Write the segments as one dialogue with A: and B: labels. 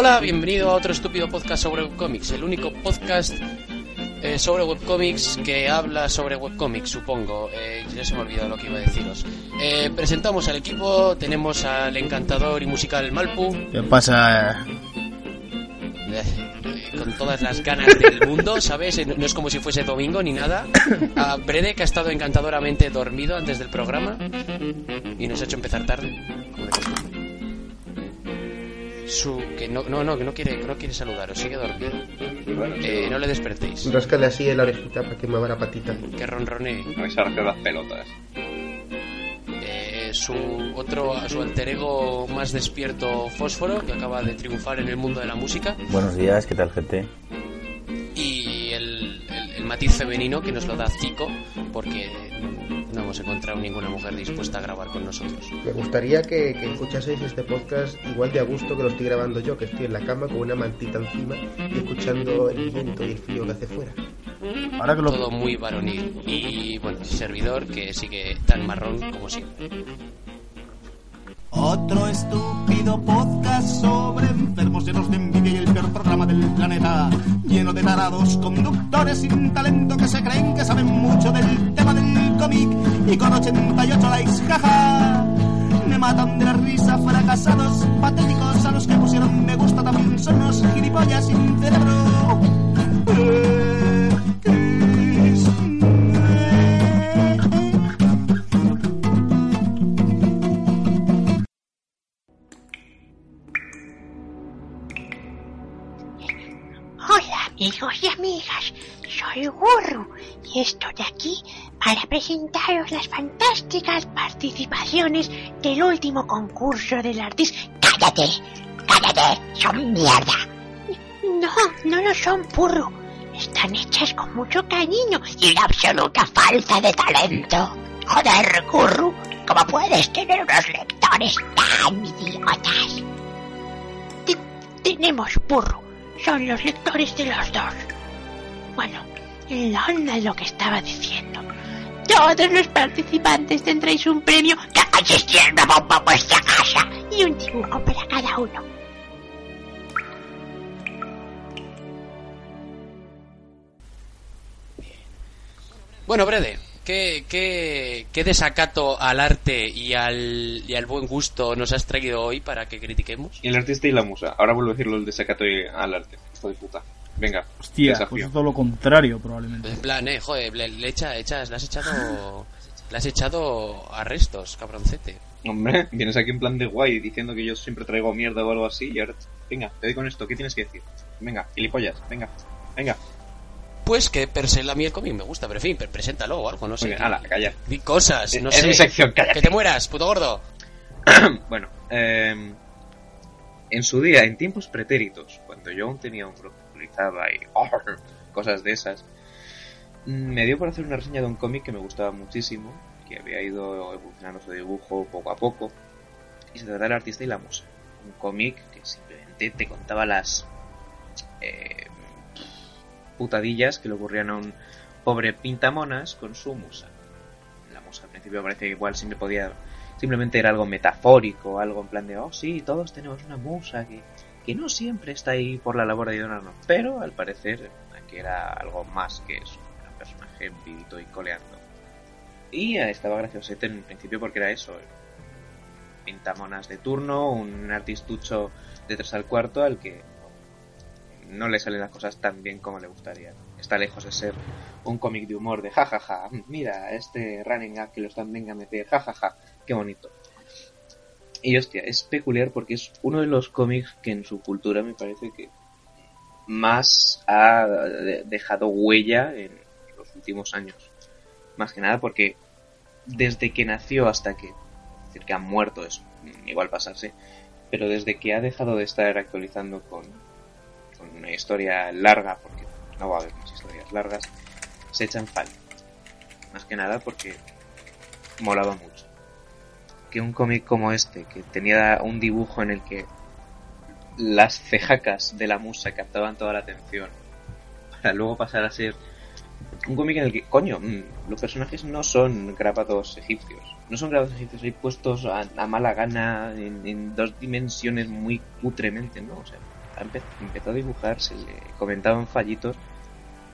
A: Hola, bienvenido a otro estúpido podcast sobre webcomics, el único podcast eh, sobre webcomics que habla sobre webcomics, supongo. Eh, ya se me ha olvidado lo que iba a deciros. Eh, presentamos al equipo, tenemos al encantador y musical Malpu,
B: ¿Qué pasa?
A: eh, con todas las ganas del mundo, ¿sabes? Eh, No es como si fuese domingo ni nada. A Brede, que ha estado encantadoramente dormido antes del programa y nos ha hecho empezar tarde, como de. Su, que no, no, no, que no quiere, no quiere saludaros, sigue dormido. Eh, no le despertéis.
C: Ráscale así en la orejita para que mueva la patita.
A: Que ronronee.
D: a hacer las pelotas.
A: Eh, su otro, su alter ego más despierto, Fósforo, que acaba de triunfar en el mundo de la música.
E: Buenos días, ¿qué tal, gente?
A: Y el, el- el matiz femenino que nos lo da Zico, porque no hemos encontrado ninguna mujer dispuesta a grabar con nosotros.
C: Me gustaría que, que escuchaseis este podcast igual de a gusto que lo estoy grabando yo, que estoy en la cama con una mantita encima y escuchando el viento y el frío que hace fuera.
B: Ahora que lo...
A: Todo muy varonil. Y bueno, servidor que sigue tan marrón como siempre.
F: Otro estúpido podcast sobre enfermos llenos de del planeta. Lleno de tarados conductores sin talento que se creen que saben mucho del tema del cómic. Y con 88 likes, jaja. Me matan de la risa, fracasados, patéticos. A los que pusieron me gusta también son unos gilipollas sin cerebro.
G: Estoy aquí para presentaros las fantásticas participaciones del último concurso del artista. ¡Cállate! ¡Cállate! ¡Son mierda! No, no lo son, Purru. Están hechas con mucho cariño y una absoluta falta de talento. Joder, Gurru, ¿cómo puedes tener unos lectores tan idiotas? Te- tenemos Purru. Son los lectores de los dos. Bueno, en la onda de lo que estaba diciendo. Todos los participantes tendréis un premio que una bomba vuestra casa y un dibujo para cada uno.
A: Bueno, Brede, ¿qué, qué, qué desacato al arte y al, y al buen gusto nos has traído hoy para que critiquemos?
D: Y el artista y la musa. Ahora vuelvo a decirlo el desacato y- al arte. Hijo de puta. Venga.
B: Hostia,
D: desafío.
B: pues es todo lo contrario, probablemente.
A: En plan, eh, joder, le, le echa, echas, le has echado, le has echado arrestos, cabroncete.
D: Hombre, vienes aquí en plan de guay diciendo que yo siempre traigo mierda o algo así y ahora... Venga, te doy con esto. ¿Qué tienes que decir? Venga, gilipollas. Venga. Venga.
A: Pues que per se a mí el cómic me gusta, pero en fin, pre- preséntalo o algo, no sé.
D: Venga, ala, calla.
A: Di cosas, no
D: es
A: sé.
D: mi sección, cállate.
A: Que te mueras, puto gordo.
D: Bueno, eh, en su día, en tiempos pretéritos, cuando yo aún tenía un blog y cosas de esas, mm, me dio por hacer una reseña de un cómic que me gustaba muchísimo, que había ido evolucionando su dibujo poco a poco, y se trata del artista y la musa. Un cómic que simplemente te contaba las eh, putadillas que le ocurrían a un pobre pintamonas con su musa. La musa al principio parece que igual siempre podía simplemente era algo metafórico, algo en plan de, oh sí, todos tenemos una musa que, que no siempre está ahí por la labor de ayudarnos, pero al parecer aquí era algo más que eso, era un personaje vivito y coleando. Y estaba graciosete en principio porque era eso, pintamonas de turno, un artistucho de tres al cuarto al que no le salen las cosas tan bien como le gustaría. Está lejos de ser un cómic de humor de jajaja, mira, este running gag que lo están venga a meter, jajaja, qué bonito. Y hostia, es peculiar porque es uno de los cómics que en su cultura me parece que más ha de- dejado huella en los últimos años. Más que nada porque desde que nació hasta que, decir, que ha muerto es igual pasarse, pero desde que ha dejado de estar actualizando con, con una historia larga, porque no va a haber más historias largas, se echan falta. Más que nada porque molaba mucho. Que un cómic como este, que tenía un dibujo en el que las cejacas de la musa captaban toda la atención, para luego pasar a ser un cómic en el que, coño, mm, los personajes no son grabados egipcios. No son grabados egipcios, hay puestos a, a mala gana en, dos dimensiones muy putremente, ¿no? O sea, empezó a dibujar, se le comentaban fallitos.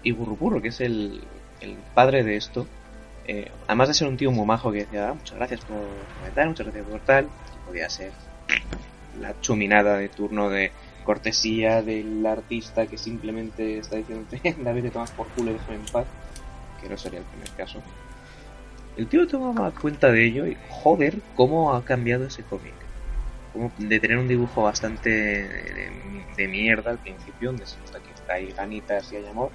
D: Y Burrupurro, que es el padre de esto, eh, además de ser un tío muy majo que decía, "Ah, muchas gracias por comentar, muchas gracias por tal, podía ser la chuminada de turno de cortesía del artista que simplemente está diciendo David te tomas por culo y déjame en paz que no sería el primer caso. El tío tomaba cuenta de ello y joder cómo ha cambiado ese cómic. Como de tener un dibujo bastante de, de mierda al principio donde se nota que hay ganitas y hay amor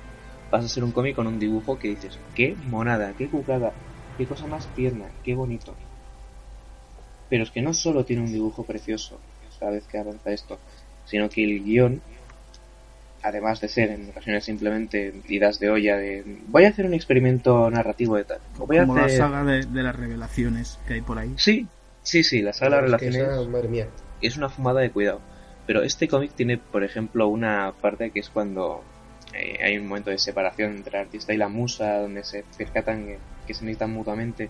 D: vas a ser un cómic con un dibujo que dices qué monada, qué cucada qué cosa más tierna, qué bonito pero es que no solo tiene un dibujo precioso cada vez que avanza esto, sino que el guion, además de ser en ocasiones simplemente idas de olla de voy a hacer un experimento narrativo de tal, o voy a
B: Como la
D: hacer...
B: saga de, de las revelaciones que hay por ahí.
D: Sí, sí, sí, la saga de
C: Es
D: las
C: esa, madre mía.
D: es una fumada de cuidado. Pero este cómic tiene, por ejemplo, una parte que es cuando eh, hay un momento de separación entre el artista y la musa, donde se percatan que, que se necesitan mutuamente.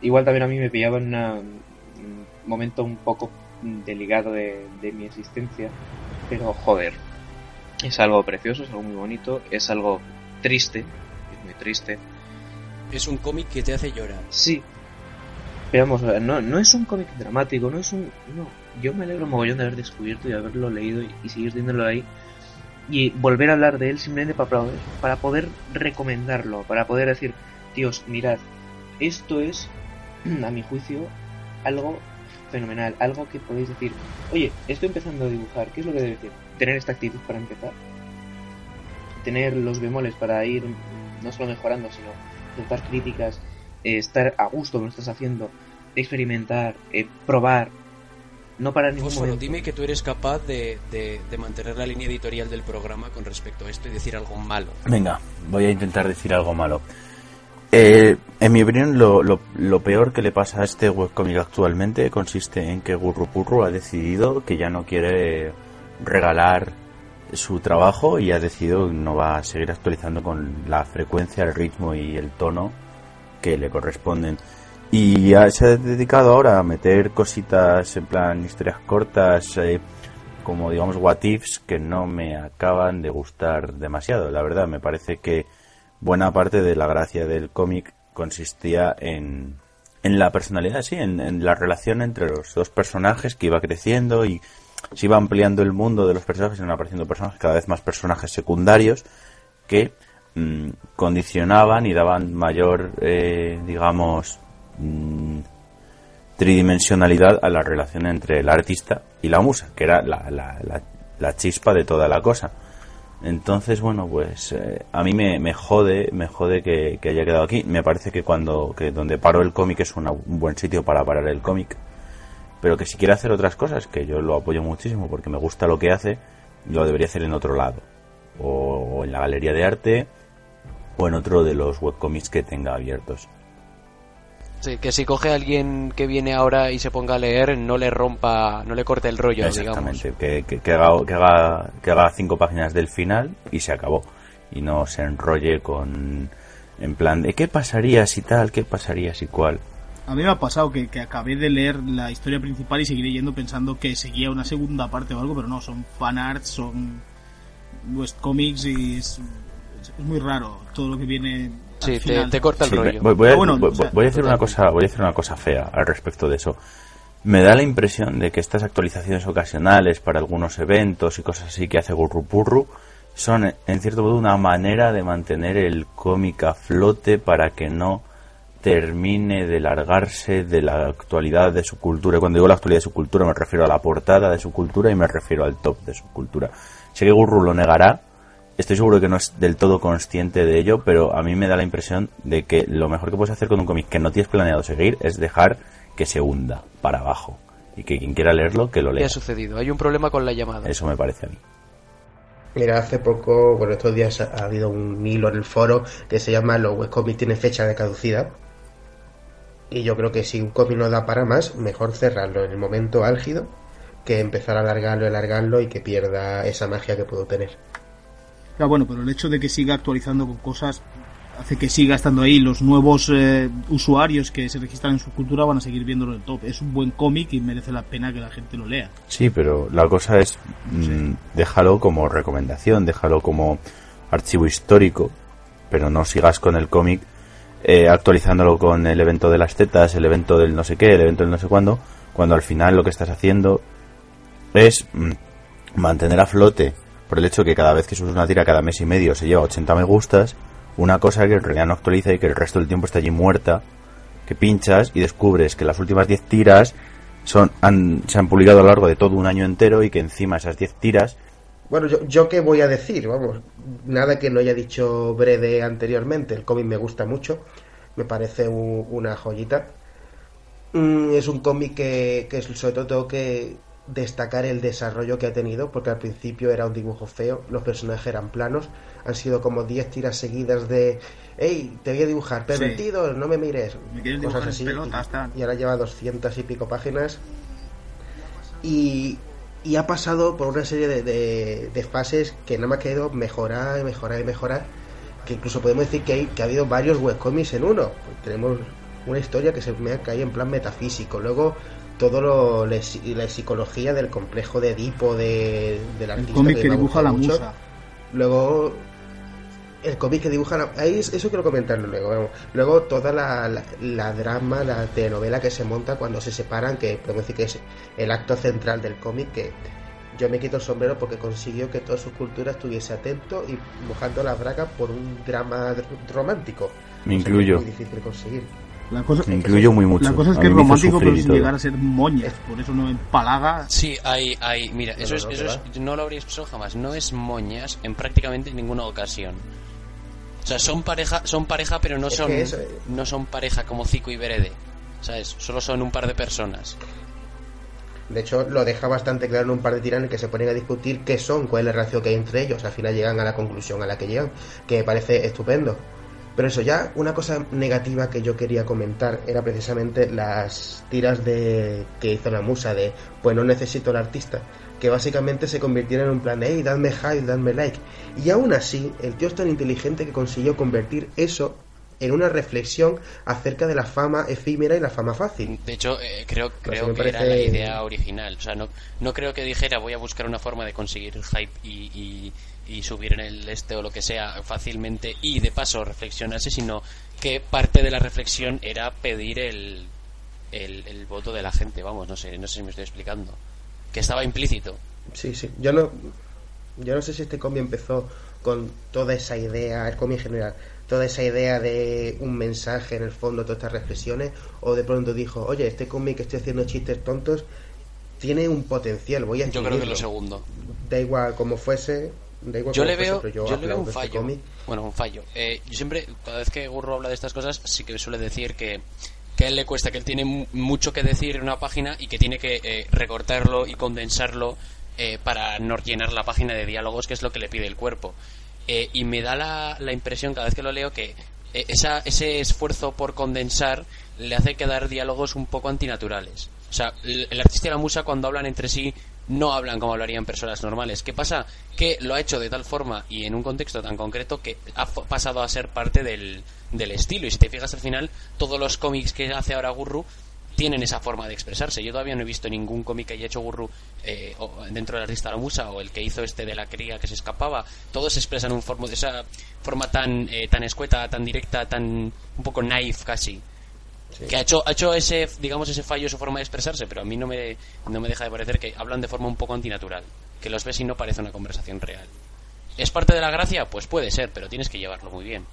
D: Igual también a mí me pillaba en una- un momento un poco delicado de, de mi existencia, pero joder, es algo precioso, es algo muy bonito, es algo triste, es muy triste,
A: Es un cómic que te hace llorar.
D: Sí. Pero vamos, no, no es un cómic dramático, no es un... No, yo me alegro mogollón de haber descubierto y haberlo leído y, y seguir teniéndolo ahí. Y volver a hablar de él simplemente para, poder- para poder recomendarlo, para poder decir, tíos, mirad, esto es, a mi juicio, algo fenomenal, algo que podéis decir, oye, estoy empezando a dibujar, ¿qué es lo que debe decir? Tener esta actitud para empezar, tener los bemoles para ir no solo mejorando, sino aceptar críticas, eh, estar a gusto con lo que estás haciendo, experimentar, eh, probar, no para ningún momento.
A: dime que tú eres capaz de, de- de mantener la línea editorial del programa con respecto a esto y decir algo malo.
E: Venga, voy a intentar decir algo malo. Eh, en mi opinión, lo, lo- lo peor que le pasa a este webcomic actualmente consiste en que Gurrupurru ha decidido que ya no quiere regalar su trabajo y ha decidido que no va a seguir actualizando con la frecuencia, el ritmo y el tono que le corresponden. Y ha- se ha dedicado ahora a meter cositas en plan historias cortas, eh, como digamos what ifs, que no me acaban de gustar demasiado. La verdad, me parece que buena parte de la gracia del cómic consistía en, en la personalidad, sí, en, la relación entre los dos personajes que iba creciendo y se iba ampliando el mundo de los personajes, iban apareciendo personajes, cada vez más personajes secundarios que mm, condicionaban y daban mayor, eh, digamos, mm, tridimensionalidad a la relación entre el artista y la musa, que era la, la, la, la chispa de toda la cosa. Entonces, bueno, pues eh, a mí me, me jode, me jode que, haya quedado aquí. Me parece que cuando, que donde paro el cómic es un buen sitio para parar el cómic. Pero que si quiere hacer otras cosas, que yo lo apoyo muchísimo porque me gusta lo que hace, lo debería hacer en otro lado. O, o en la galería de arte, o en otro de los webcomics que tenga abiertos.
A: Sí, que si coge a alguien que viene ahora y se ponga a leer, no le rompa, no le corte el rollo, digamos.
E: Exactamente, que, que, que haga, que, haga, que haga cinco páginas del final y se acabó. Y no se enrolle con. En plan de qué pasaría si tal, qué pasaría si cual.
B: A mí me ha pasado que, que acabé de leer la historia principal y seguí leyendo pensando que seguía una segunda parte o algo, pero no, son fanarts, son webcomics y es, es muy raro todo lo que viene.
A: Sí, te,
B: final.
A: te corta el
E: Sí,
A: rollo.
E: voy, voy a,
B: bueno,
E: voy-
B: o sea,
E: voy a decir una cosa, voy a decir una cosa fea al respecto de eso. Me da la impresión de que estas actualizaciones ocasionales para algunos eventos y cosas así que hace Gurrupurru son en cierto modo una manera de mantener el cómic a flote para que no termine de largarse de la actualidad de su cultura. Cuando digo la actualidad de su cultura me refiero a la portada de su cultura y me refiero al top de su cultura. Sé que Gurru lo negará, estoy seguro que no es del todo consciente de ello, pero a mí me da la impresión de que lo mejor que puedes hacer con un cómic que no tienes planeado seguir es dejar que se hunda para abajo. Y que quien quiera leerlo, que lo
A: ¿Qué
E: lea.
A: ha sucedido? Hay un problema con la llamada.
E: Eso me parece a mí.
C: Mira, hace poco, bueno, estos días ha ha habido un hilo en el foro que se llama Los webcomics tienen fecha de caducidad. Y yo creo que si un cómic no da para más, mejor cerrarlo en el momento álgido que empezar a alargarlo, alargarlo y que pierda esa magia que puedo tener.
B: Ya, bueno, pero el hecho de que siga actualizando con cosas hace que siga estando ahí. Los nuevos eh, usuarios que se registran en su cultura van a seguir viéndolo en el top. Es un buen cómic y merece la pena que la gente lo lea.
E: Sí, pero la cosa es, mm, déjalo como recomendación, déjalo como archivo histórico, pero no sigas con el cómic eh, actualizándolo con el evento de las tetas, el evento del no sé qué, el evento del no sé cuándo, cuando al final lo que estás haciendo es mm, mantener a flote por el hecho que cada vez que subes una tira cada mes y medio se lleva 80 me gustas, una cosa que en realidad no actualiza y que el resto del tiempo está allí muerta, que pinchas y descubres que las últimas 10 tiras son han, se han publicado a lo largo de todo un año entero y que encima esas 10 tiras
C: Bueno, yo, yo qué voy a decir, vamos, nada que no haya dicho Brede anteriormente, el cómic me gusta mucho, me parece un- una joyita. Mm, es un cómic que, que sobre todo que destacar el desarrollo que ha tenido, porque al principio era un dibujo feo, los personajes eran planos, han sido como 10 tiras seguidas de, hey, te voy a dibujar, pervertido, no me mires,
B: Me quieres dibujar
C: así,
B: pelotas,
C: y ahora lleva 200 y pico páginas. Y, y ha pasado por una serie de, de- de fases que nada más ha querido mejorar y mejorar y mejorar que incluso podemos decir que, hay, que ha habido varios webcomics en uno. Tenemos una historia que se me cae en plan metafísico. Luego todo lo la, la psicología del complejo de Edipo de, del
B: El
C: artista
B: cómic que dibuja la
C: mucho.
B: musa.
C: Luego, el cómic que dibuja la... Ahí es- eso quiero comentarlo luego. vamos. Luego, toda la, la, la drama, la telenovela que se monta cuando se separan, que podemos decir que es el acto central del cómic, que yo me quito el sombrero porque consiguió que toda su cultura estuviese atento y mojando las bragas por un drama dr- romántico.
E: Me
C: O sea,
E: incluyo.
C: Es muy difícil conseguir.
B: La cosa,
E: me incluyo muy mucho.
B: la cosa es que es romántico, pero sin llegar a ser moñas. Por eso no empalaga.
A: Sí, hay, hay, mira, eso
C: no,
A: es,
C: no,
A: eso es, no lo habría expresado jamás. No es moñas en prácticamente ninguna ocasión. O sea, son pareja, son pareja, pero no
C: Es
A: son,
C: que eso-
A: no son pareja como Zico y Berede. ¿Sabes? Solo son un par de personas.
C: De hecho, lo deja bastante claro en un par de tiranes que se ponen a discutir qué son, cuál es la relación que hay entre ellos. Al final llegan a la conclusión a la que llegan, que me parece estupendo. Pero eso ya, una cosa negativa que yo quería comentar era precisamente las tiras de que hizo la musa de pues no necesito al artista. Que básicamente se convirtieron en un plan de hey, dadme hype, dadme like. Y aún así, el tío es tan inteligente que consiguió convertir eso en una reflexión acerca de la fama efímera y la fama fácil.
A: De hecho, eh, creo, creo que era
C: parece-
A: la idea original. O sea, no, no creo que dijera voy a buscar una forma de conseguir hype y, y, y subir en el este o lo que sea fácilmente y de paso reflexionarse, sino que parte de la reflexión era pedir el, el, el voto de la gente. Vamos, no sé, no sé si me estoy explicando. Que estaba implícito.
C: Sí, sí. Yo no, yo no sé si este cómic empezó con toda esa idea, el cómic en general, toda esa idea de un mensaje en el fondo, todas estas reflexiones, o de pronto dijo, oye, este cómic que estoy haciendo chistes tontos tiene un potencial, voy a
A: Yo creo que lo
C: escribirlo".
A: segundo.
C: Da igual como fuese, da igual
A: Yo le veo, yo le veo un
C: este
A: fallo. Bueno, un fallo. Eh, yo siempre, cada vez que Gurro habla de estas cosas, sí que suele decir que, que a él le cuesta, que él tiene mu- mucho que decir en una página y que tiene que eh, recortarlo y condensarlo eh, para no llenar la página de diálogos, que es lo que le pide el cuerpo. Y me da la, la impresión cada vez que lo leo que esa, ese esfuerzo por condensar le hace quedar diálogos un poco antinaturales. O sea, el, el artista y la musa cuando hablan entre sí no hablan como hablarían personas normales. ¿Qué pasa? Que lo ha hecho de tal forma y en un contexto tan concreto que ha pasado a ser parte del, del estilo. Y si te fijas al final, todos los cómics que hace ahora Gurru tienen esa forma de expresarse. Yo todavía no he visto ningún cómic que haya hecho Gurru eh, dentro artista La Musa o el que hizo este de la cría que se escapaba. Todos se expresan un forma, de esa forma tan, eh, tan escueta, tan directa, tan un poco naif casi. Que ha hecho, ha hecho ese, digamos, ese fallo, su forma de expresarse, pero a mí no me, no me deja de parecer que hablan de forma un poco antinatural. Que los ves y no parece una conversación real. ¿Es parte de la gracia? Pues puede ser, pero tienes que llevarlo muy bien.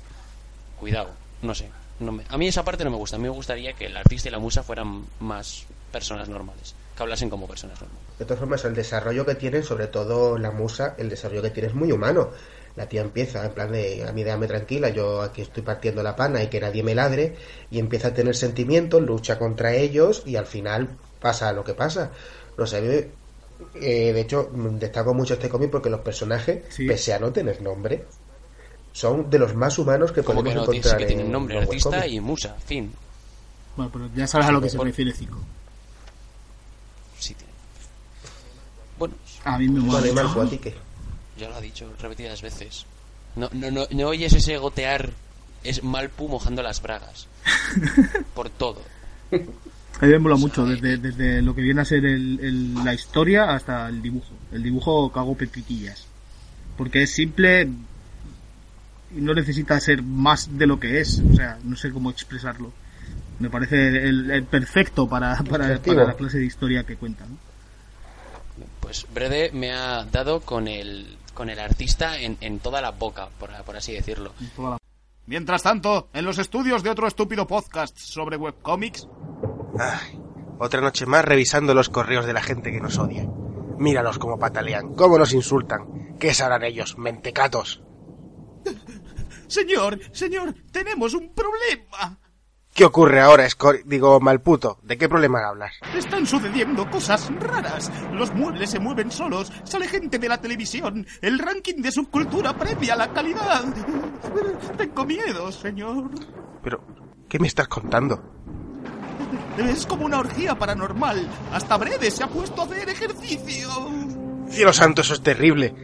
A: Cuidado, no sé. No me- a mí esa parte no me gusta. A mí me gustaría que el artista y la musa fueran más personas normales. que hablasen como personas normales.
C: De todas formas, el desarrollo que tienen, sobre todo la musa, el desarrollo que tiene es muy humano. La tía empieza en plan de, a mí déjame tranquila, yo aquí estoy partiendo la pana y que nadie me ladre, y empieza a tener sentimientos, lucha contra ellos y al final pasa lo que pasa. No sé, eh, de hecho, destaco mucho este cómic porque los personajes,
B: Sí.
C: pese a no tener nombre, son de los más humanos que podemos
A: que no
C: encontrar
A: que tienen
C: en
A: nombre, artista y musa, fin.
B: Bueno, pero ya sabes a lo que se refiere Zico.
A: Sí, tiene. Bueno,
B: A mí me mola
A: ya lo ha dicho repetidas veces. No, no, no, no oyes ese gotear, es Malpu mojando las bragas. Por todo.
B: A mí me mola mucho, desde, desde lo que viene a ser el, el- la historia hasta el dibujo. El dibujo cago pepitillas. Porque es simple y no necesita ser más de lo que es. O sea, no sé cómo expresarlo. Me parece el, el perfecto para, para la clase de historia que cuenta. ¿no?
A: Pues Brede me ha dado con el, con el artista en, en toda la boca, por, por así decirlo.
F: Mientras tanto, en los estudios de otro estúpido podcast sobre webcomics,
H: Ay, otra noche más revisando los correos de la gente que nos odia. Míralos cómo patalean, cómo nos insultan. ¿Qué sabrán ellos, mentecatos?
F: Señor, señor, tenemos un problema.
H: ¿Qué ocurre ahora, Scor... digo, Malputo? ¿De qué problema hablas?
F: Están sucediendo cosas raras. Los muebles se mueven solos. Sale gente de la televisión. El ranking de subcultura premia la calidad. Tengo miedo, señor.
H: Pero, ¿qué me estás contando?
F: Es como una orgía paranormal. Hasta Brede se ha puesto a hacer ejercicio.
H: Cielo santo, eso es terrible.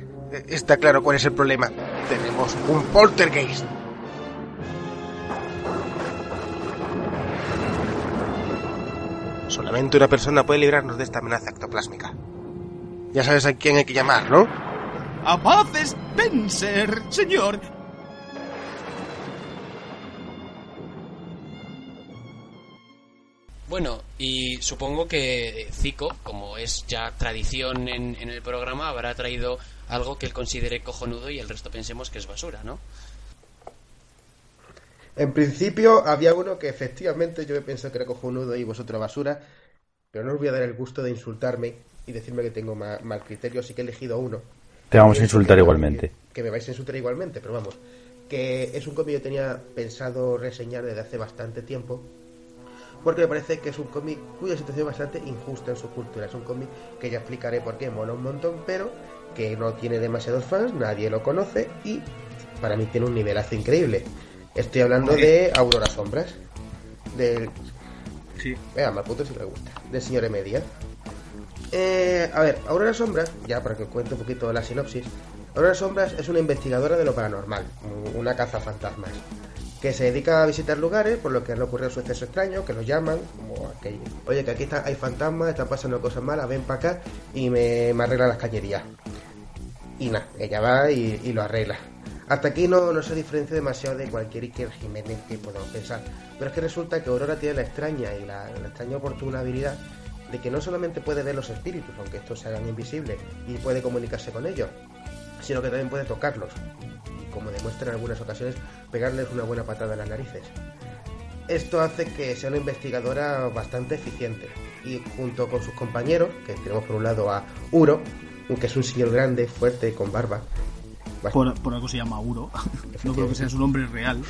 H: Está claro cuál es el problema. Tenemos un poltergeist. Solamente una persona puede librarnos de esta amenaza ectoplásmica. Ya sabes a quién hay que llamar, ¿no?
F: A paz Spencer, señor.
A: Bueno, y supongo que Zico, como es ya tradición en, en el programa, habrá traído algo que él considere cojonudo y el resto pensemos que es basura, ¿no?
C: En principio había uno que efectivamente yo pensado que era cojonudo y vosotros basura, pero no os voy a dar el gusto de insultarme y decirme que tengo ma- mal criterio, así que he elegido uno.
E: Te vamos a insultar
C: que-
E: igualmente.
C: Que me vais a insultar igualmente, pero vamos. Que es un cómic que yo tenía pensado reseñar desde hace bastante tiempo. Porque me parece que es un cómic cuya situación es bastante injusta en su cultura. Es un cómic que ya explicaré por qué mola un montón, pero que no tiene demasiados fans, nadie lo conoce y para mí tiene un nivelazo increíble. Estoy hablando de Aurora Sombras. Del.
B: Sí.
C: Venga, mal puto si le gusta. Del señor Emedia. Eh, a ver, Aurora Sombras, ya para que os cuente un poquito la sinopsis. Aurora Sombras es una investigadora de lo paranormal, una caza fantasmas, que se dedica a visitar lugares por lo que han ocurrido sucesos extraños, que los llaman, como oye, que aquí está, hay fantasmas, están pasando cosas malas, ven para acá y me, me arregla las cañerías. Y nada, ella va y, y lo arregla. Hasta aquí no, no se diferencia demasiado de cualquier Iker Jiménez que podamos pensar. Pero es que resulta que Aurora tiene la extraña y la, extraña oportuna habilidad de que no solamente puede ver los espíritus, aunque estos se hagan invisibles, y puede comunicarse con ellos, sino que también puede tocarlos. Y como demuestra en algunas ocasiones, pegarles una buena patada en las narices. Esto hace que sea una investigadora bastante eficiente. Y junto con sus compañeros, que tenemos por un lado a Uro, que es un señor grande, fuerte, con barba.
B: Por, por algo se llama Uro. no creo que sea su nombre real.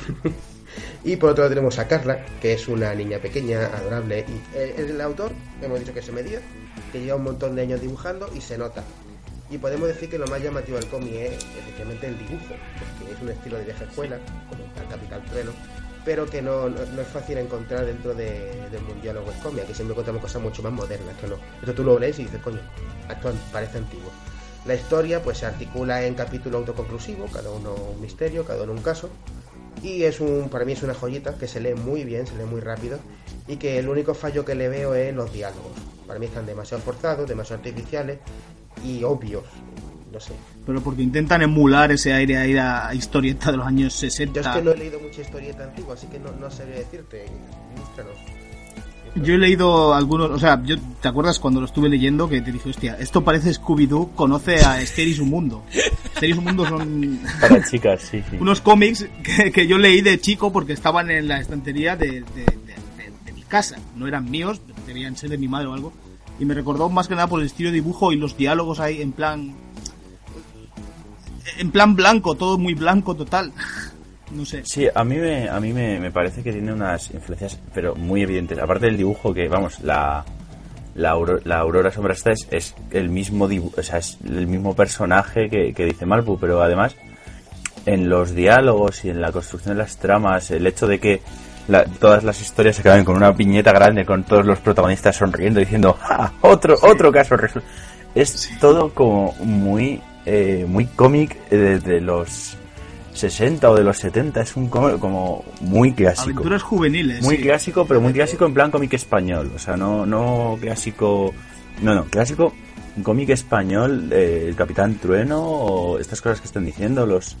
C: Y por otro lado tenemos a Carla, que es una niña pequeña, adorable. Y eh, el autor, hemos dicho que se medía, que lleva un montón de años dibujando y se nota. Y podemos decir que lo más llamativo del cómic es efectivamente el dibujo, porque es un estilo de vieja escuela, como el Capital Trueno, pero que no, no, no es fácil encontrar dentro de- del mundial o webcomic. Aquí siempre encontramos cosas mucho más modernas, esto no. Esto tú lo lees y dices, coño, esto parece antiguo. La historia pues se articula en capítulo autoconclusivo, cada uno un misterio, cada uno un caso. Y es un, para mí es una joyita que se lee muy bien, se lee muy rápido y que el único fallo que le veo es los diálogos. Para mí están demasiado forzados, demasiado artificiales y obvios. No sé.
B: Pero porque intentan emular ese aire ahí a historieta de los años 60.
C: Yo es que no he leído mucha historieta antigua, así que no, no sabría decirte. Ilústranos.
B: Yo he leído algunos, o sea, yo, ¿te acuerdas cuando lo estuve leyendo que te dije, hostia, esto parece Scooby-Doo, conoce a Esther y su mundo? Esther y su mundo son
E: Para chicas, sí, sí.
B: unos cómics que, que yo leí de chico porque estaban en la estantería de, de- de- de- de mi casa. No eran míos, debían ser de mi madre o algo. Y me recordó más que nada por el estilo de dibujo y los diálogos ahí en plan... En plan blanco, todo muy blanco total. No sé.
E: Sí, a mí me, a mí me, me parece que tiene unas influencias, pero muy evidentes. Aparte del dibujo, que vamos, la, la, Auro- la Aurora Sombra esta es, es el mismo dibu- o sea, es el mismo personaje que, que dice Malpu, pero además en los diálogos y en la construcción de las tramas, el hecho de que la- todas las historias se acaben con una piñeta grande con todos los protagonistas sonriendo diciendo ¡Ja! otro otro caso resuelto". es todo como muy eh, muy cómic eh, desde los 60 o de los 70 es un cómic como muy clásico
B: Aventuras juveniles.
E: muy
B: sí.
E: clásico, pero muy clásico en plan cómic español. O sea, no, no clásico. No, no, clásico, un cómic español, eh, el Capitán Trueno, o estas cosas que están diciendo, los.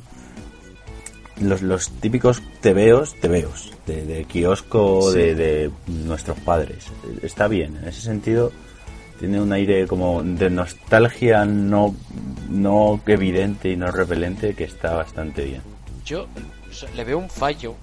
E: Los, los típicos tebeos, tebeos, de, de kiosco
B: Sí.
E: de, de nuestros padres. Está bien, en ese sentido tiene un aire como de nostalgia no, no evidente y no repelente que está bastante bien.
A: Yo le veo un fallo.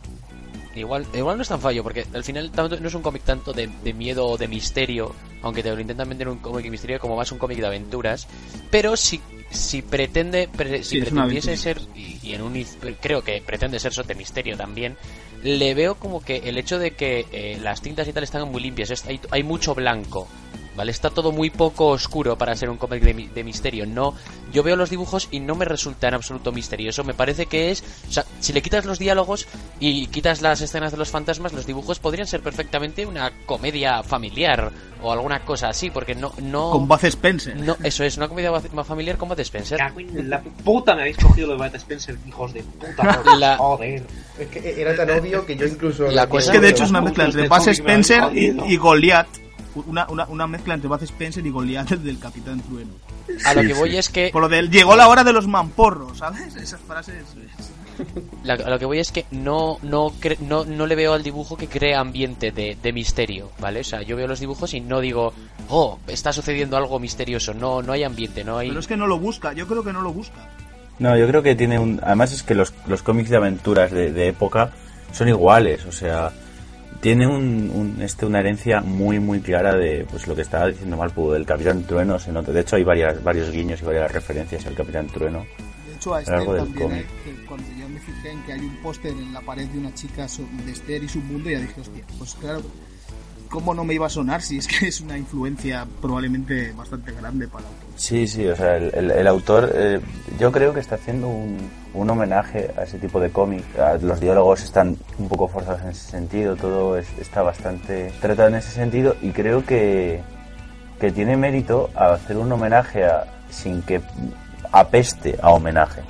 A: Igual, igual no es tan fallo, porque al final tanto- no es un cómic tanto de, de miedo o de misterio, aunque te lo intentan vender un cómic de misterio como más un cómic de aventuras. Pero si, si pretende, pre- si
B: Sí,
A: pretendiese ser, y, y en un creo que pretende ser eso de misterio también, le veo como que el hecho de que eh, las tintas y tal están muy limpias, es- hay, hay mucho blanco. ¿Vale? Está todo muy poco oscuro para ser un cómic de, mi- de misterio. No, yo veo los dibujos y no me resulta en absoluto misterioso. Me parece que es, o sea, si le quitas los diálogos y quitas las escenas de los fantasmas, los dibujos podrían ser perfectamente una comedia familiar o alguna cosa así, porque no, no,
B: Con Buzz Spencer.
A: no, eso es una comedia ba- familiar como de Spencer.
D: La puta, me habéis cogido lo de Bud Spencer, hijos de puta.
A: La-
D: Joder.
C: Es que era tan obvio que yo incluso...
A: La cosa
B: Es que de hecho es una mezcla entre
D: habéis
B: Spencer y, y Goliath. Una, una, una mezcla entre Buzz Spencer y Goliath del Capitán Trueno.
A: A lo
E: Sí,
A: que voy
E: sí.
A: es que
B: Por lo del llegó la hora de los mamporros, ¿sabes? Esas frases.
A: La- a lo que voy es que no no, cre- no no le veo al dibujo que crea ambiente de, de misterio, ¿vale? O sea, yo veo los dibujos y no digo, oh, está sucediendo algo misterioso. No no hay ambiente, no hay.
B: Pero es que no lo busca, yo creo que no lo busca.
E: No, yo creo que tiene un... Además es que los, los cómics de aventuras de, de época son iguales, o sea, tiene un, un- este, una herencia muy, muy clara de pues lo que estaba diciendo Malpu, del Capitán Trueno. Se nota. De hecho, hay varias, varios guiños y varias referencias al Capitán Trueno.
B: De hecho, a
E: A
B: Esther también, eh, que cuando yo me fijé en que hay un póster en la pared de una chica de Esther y su mundo, ya dije, hostia, pues claro, ¿cómo no me iba a sonar si es que es una influencia probablemente bastante grande para el autor?
E: Sí, sí, o sea, el, el- el autor eh, yo creo que está haciendo un, un homenaje a ese tipo de cómic. Ah, Los diálogos están un poco forzados en ese sentido, todo es- está bastante tratado en ese sentido y creo que, que tiene mérito a hacer un homenaje a, sin que apeste a homenaje.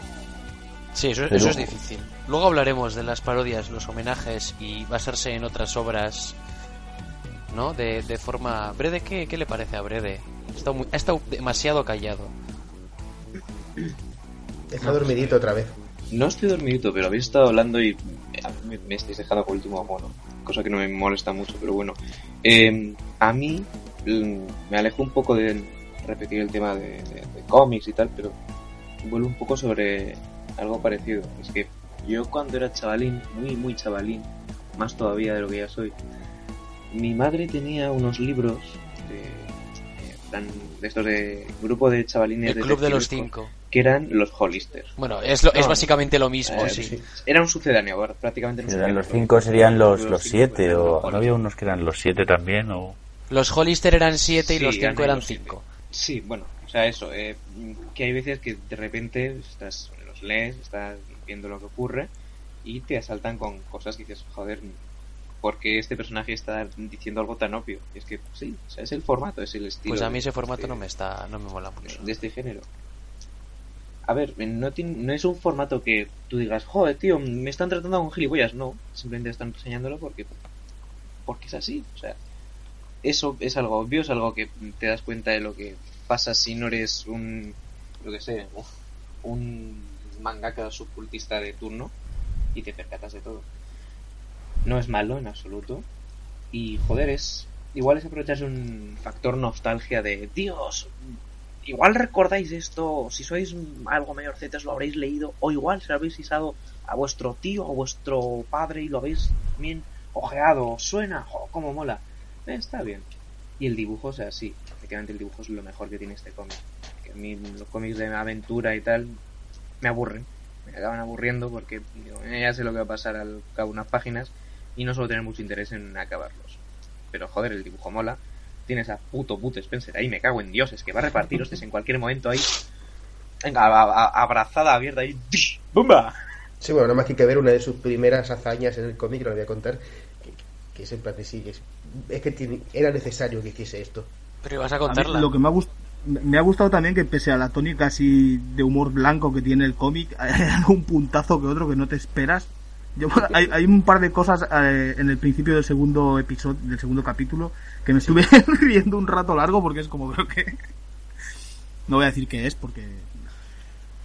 A: Sí, eso,
E: Pero-
A: eso es difícil. Luego hablaremos de las parodias, los homenajes y basarse en otras obras, ¿no? De, de forma... ¿Brede qué, qué le parece a Brede? Ha estado, muy- ha estado demasiado callado.
C: Está dormidito otra vez.
D: No estoy dormidito, pero habéis estado hablando y me, me estáis dejando con el último mono. Cosa que no me molesta mucho, pero bueno. Eh, a mí mm, me alejo un poco de repetir el tema de, de- de cómics y tal, pero vuelvo un poco sobre algo parecido. Es que yo cuando era chavalín, muy, muy chavalín, más todavía de lo que ya soy, mi madre tenía unos libros de, de, de estos de grupo de chavalines
A: El club de los cinco.
D: que eran los Hollister.
A: Bueno, es, lo, es
D: No,
A: básicamente lo mismo,
D: Eh,
A: sí.
D: sí. Era un sucedáneo, prácticamente
E: Eran los cinco serían los,
D: Los
E: los
D: cinco
E: siete,
D: los
E: o ¿no había unos que eran los siete también, o...
A: Los Hollister eran 7 y los 5
D: eran siete.
A: 5.
D: Sí, bueno, o sea, eso, eh, que hay veces que de repente estás, los lees, estás viendo lo que ocurre y te asaltan con cosas que dices, joder, porque este personaje está diciendo algo tan obvio? Y es que sí, o sea, es el formato, es el estilo.
A: Pues a mí ese formato
D: de-
A: no me está no me mola mucho.
D: de este género. A ver, no, tiene- no es un formato que tú digas, joder, tío, me están tratando con gilipollas. No, simplemente están reseñándolo porque, porque es así. O sea, eso es algo obvio, es algo que te das cuenta de lo que pasa si no eres un, lo que sé, un mangaka subcultista de turno y te percatas de todo. No es malo en absoluto. Y joder, es. Igual es aprovecharse un factor nostalgia de Dios. Igual recordáis esto, si sois algo mayorcetes lo habréis leído, o igual se lo habéis pisado a vuestro tío o vuestro padre y lo habéis bien ojeado, suena, jo, cómo mola. Eh, está bien. Y el dibujo, o sea, sí, efectivamente el dibujo es lo mejor que tiene este cómic. Que a mí los cómics de aventura y tal me aburren, me acaban aburriendo porque digo, "Eh, ya sé lo que va a pasar al cabo de unas páginas y no suelo tener mucho interés en acabarlos. Pero joder, el dibujo mola. Tienes a puto puto Spencer ahí, me cago en Dios, es que va a repartir hostias en cualquier momento ahí. Venga, a- a- abrazada abierta ahí. ¡Bumba!
C: Sí, bueno, nada más que hay que ver una de sus primeras hazañas en el cómic, que lo voy a contar, que, que es en plan de sí, que es, es que tiene- era necesario que hiciese esto.
A: Pero ibas a contarla.
B: lo que me ha, gust- me ha gustado también que pese a la tónica así de humor blanco que tiene el cómic, hay algún puntazo que otro que no te esperas. Yo, hay, hay un par de cosas eh, en el principio del segundo episodio, del segundo capítulo, que me estuve riendo un rato largo porque es como creo que... No voy a decir qué es porque...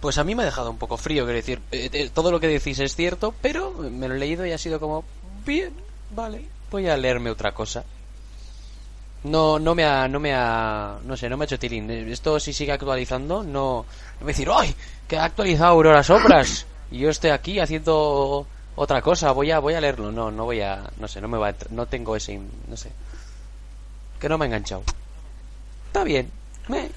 A: Pues a mí me ha dejado un poco frío, quiero decir, eh, eh, todo lo que decís es cierto, pero me lo he leído y ha sido como, bien, vale, voy a leerme otra cosa. No, no me ha, no me ha, no sé, no me ha hecho tilín. Esto si sigue actualizando, no, no me decir, ¡ay! Que ha actualizado Aurora Sobras y yo estoy aquí haciendo otra cosa, voy a, voy a leerlo. No, no voy a, no sé, no me va a, no tengo ese, no sé, que no me ha enganchado. Está bien, me,